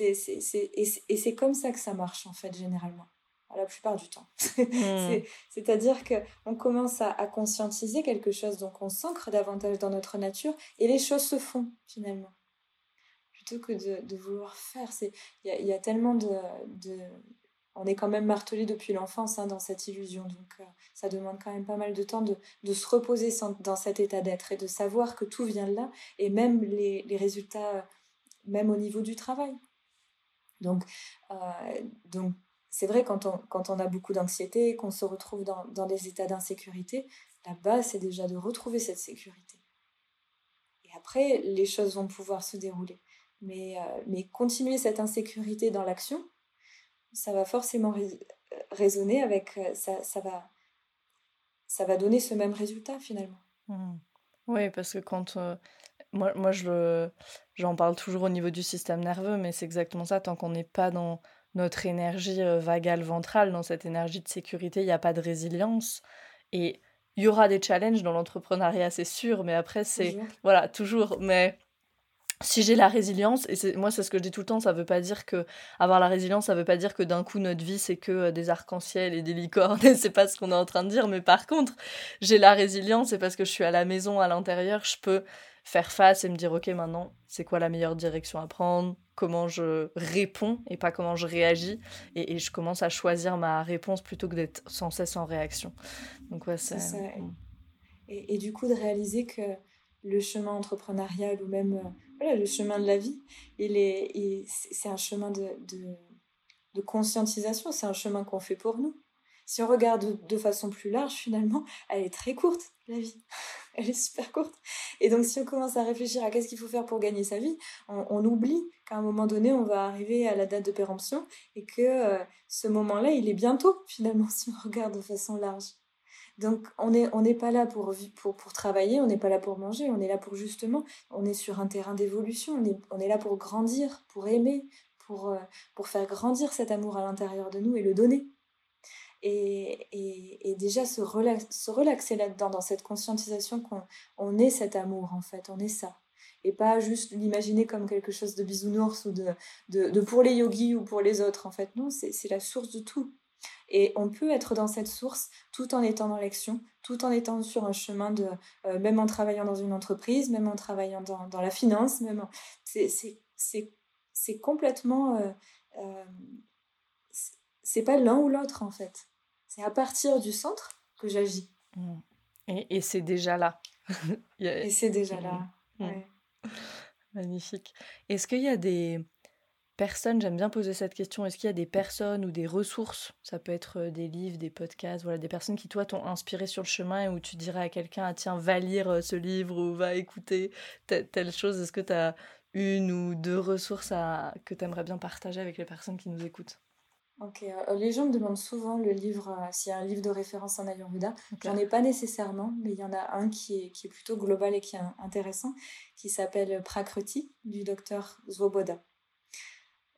et c'est comme ça que ça marche, en fait, généralement la plupart du temps. Mmh. C'est-à-dire qu'on commence à, à, conscientiser quelque chose, donc on s'ancre davantage dans notre nature et les choses se font finalement plutôt que de, vouloir faire. Il y, a, tellement de, On est quand même martelé depuis l'enfance hein, dans cette illusion, donc euh, ça demande quand même pas mal de temps de, de se reposer dans cet état d'être et de savoir que tout vient de là, et même les, les résultats, même au niveau du travail. Donc, euh, donc c'est vrai quand on, quand on a beaucoup d'anxiété, qu'on se retrouve dans, dans des états d'insécurité, la base, c'est déjà de retrouver cette sécurité. Et après, les choses vont pouvoir se dérouler. Mais, euh, mais continuer cette insécurité dans l'action, ça va forcément résonner avec. Euh, ça, ça, va, ça va donner ce même résultat finalement. Mmh. Oui, parce que quand. Euh, moi, moi je j'en parle toujours au niveau du système nerveux, mais c'est exactement ça. Tant qu'on n'est pas dans notre énergie vagale ventrale, dans cette énergie de sécurité, il n'y a pas de résilience. Et il y aura des challenges dans l'entrepreneuriat, c'est sûr, mais après, c'est. Voilà, toujours. Mais si j'ai la résilience, et moi c'est ce que je dis tout le temps, ça veut pas dire que avoir la résilience, ça veut pas dire que d'un coup notre vie c'est que euh, des arcs-en-ciel et des licornes, et c'est pas ce qu'on est en train de dire, mais par contre, j'ai la résilience, c'est parce que je suis à la maison, à l'intérieur, je peux faire face et me dire ok maintenant c'est quoi la meilleure direction à prendre, comment je réponds et pas comment je réagis, et, je commence à choisir ma réponse plutôt que d'être sans cesse en réaction. Donc ouais, c'est... Et, et, du coup de réaliser que le chemin entrepreneurial ou même euh, voilà, le chemin de la vie, il est, c'est un chemin de, de, conscientisation, c'est un chemin qu'on fait pour nous. Si on regarde de, façon plus large, finalement, elle est très courte, la vie. elle est super courte. Et donc, si on commence à réfléchir à qu'est-ce qu'il faut faire pour gagner sa vie, on, oublie qu'à un moment donné, on va arriver à la date de péremption et que euh, ce moment-là, il est bientôt, finalement, si on regarde de façon large. Donc, on n'est on pas là pour, pour, pour travailler, on n'est pas là pour manger, on est là pour justement, on est sur un terrain d'évolution, on est, on est là pour grandir, pour aimer, pour, euh, pour faire grandir cet amour à l'intérieur de nous et le donner. Et, et, et déjà se, se relaxer là-dedans, dans cette conscientisation qu'on on est cet amour en fait, on est ça. Et pas juste l'imaginer comme quelque chose de bisounours ou de, de, de pour les yogis ou pour les autres en fait. Non, c'est la source de tout. Et on peut être dans cette source tout en étant dans l'action, tout en étant sur un chemin de, euh, même en travaillant dans une entreprise, même en travaillant dans, dans la finance, même c'est complètement, euh, euh, c'est pas l'un ou l'autre en fait. C'est à partir du centre que j'agis. Mmh. Et, et c'est déjà là. Et c'est déjà là. Mmh. Ouais. Magnifique. Est-ce qu'il y a des personnes, j'aime bien poser cette question, est-ce qu'il y a des personnes ou des ressources, ça peut être euh, des livres, des podcasts, voilà, des personnes qui toi t'ont inspiré sur le chemin et où tu dirais à quelqu'un, ah, tiens, va lire euh, ce livre ou va écouter telle, chose, est-ce que tu as une ou deux ressources à, que tu aimerais bien partager avec les personnes qui nous écoutent? Ok, euh, les gens me demandent souvent le livre, s'il y a un livre de référence en Ayurveda. J'en ai pas nécessairement, mais il y en a un qui est, qui est plutôt global et qui est intéressant, qui s'appelle Prakruti du docteur Svoboda.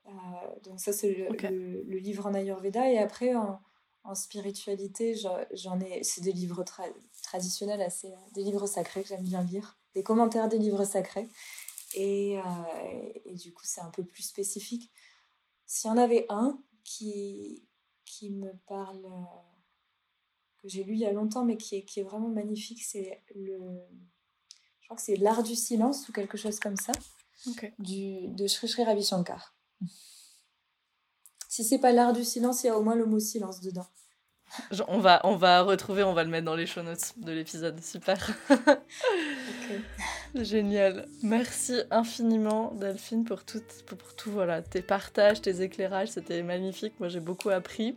Euh, donc ça, c'est le, livre en Ayurveda. Et après, en, spiritualité, j'en ai... C'est des livres traditionnels, assez, des livres sacrés que j'aime bien lire. Des commentaires des livres sacrés. Et, euh, et du coup, c'est un peu plus spécifique. S'il y en avait un qui, qui me parle, que j'ai lu il y a longtemps, mais qui est, qui est vraiment magnifique, c'est le... Je crois que c'est L'art du silence ou quelque chose comme ça, du, de Sri Sri Ravi Shankar. Si c'est pas l'art du silence, il y a au moins le mot silence dedans. On va, on va retrouver, on va le mettre dans les show notes de l'épisode. Super. Génial. Merci infiniment, Delphine, pour tout, pour, tout voilà, tes partages, tes éclairages. C'était magnifique. Moi, j'ai beaucoup appris.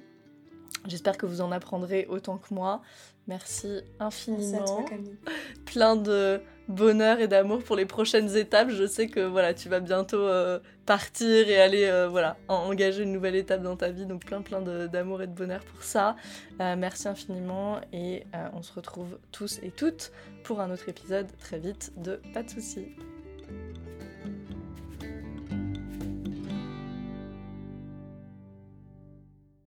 J'espère que vous en apprendrez autant que moi. Merci infiniment. Plein de bonheur et d'amour pour les prochaines étapes. Je sais que voilà, tu vas bientôt euh, partir et aller euh, voilà, engager une nouvelle étape dans ta vie. Donc plein plein d'amour et de bonheur pour ça. Euh, merci infiniment et on se retrouve tous et toutes pour un autre épisode très vite de Pas de soucis.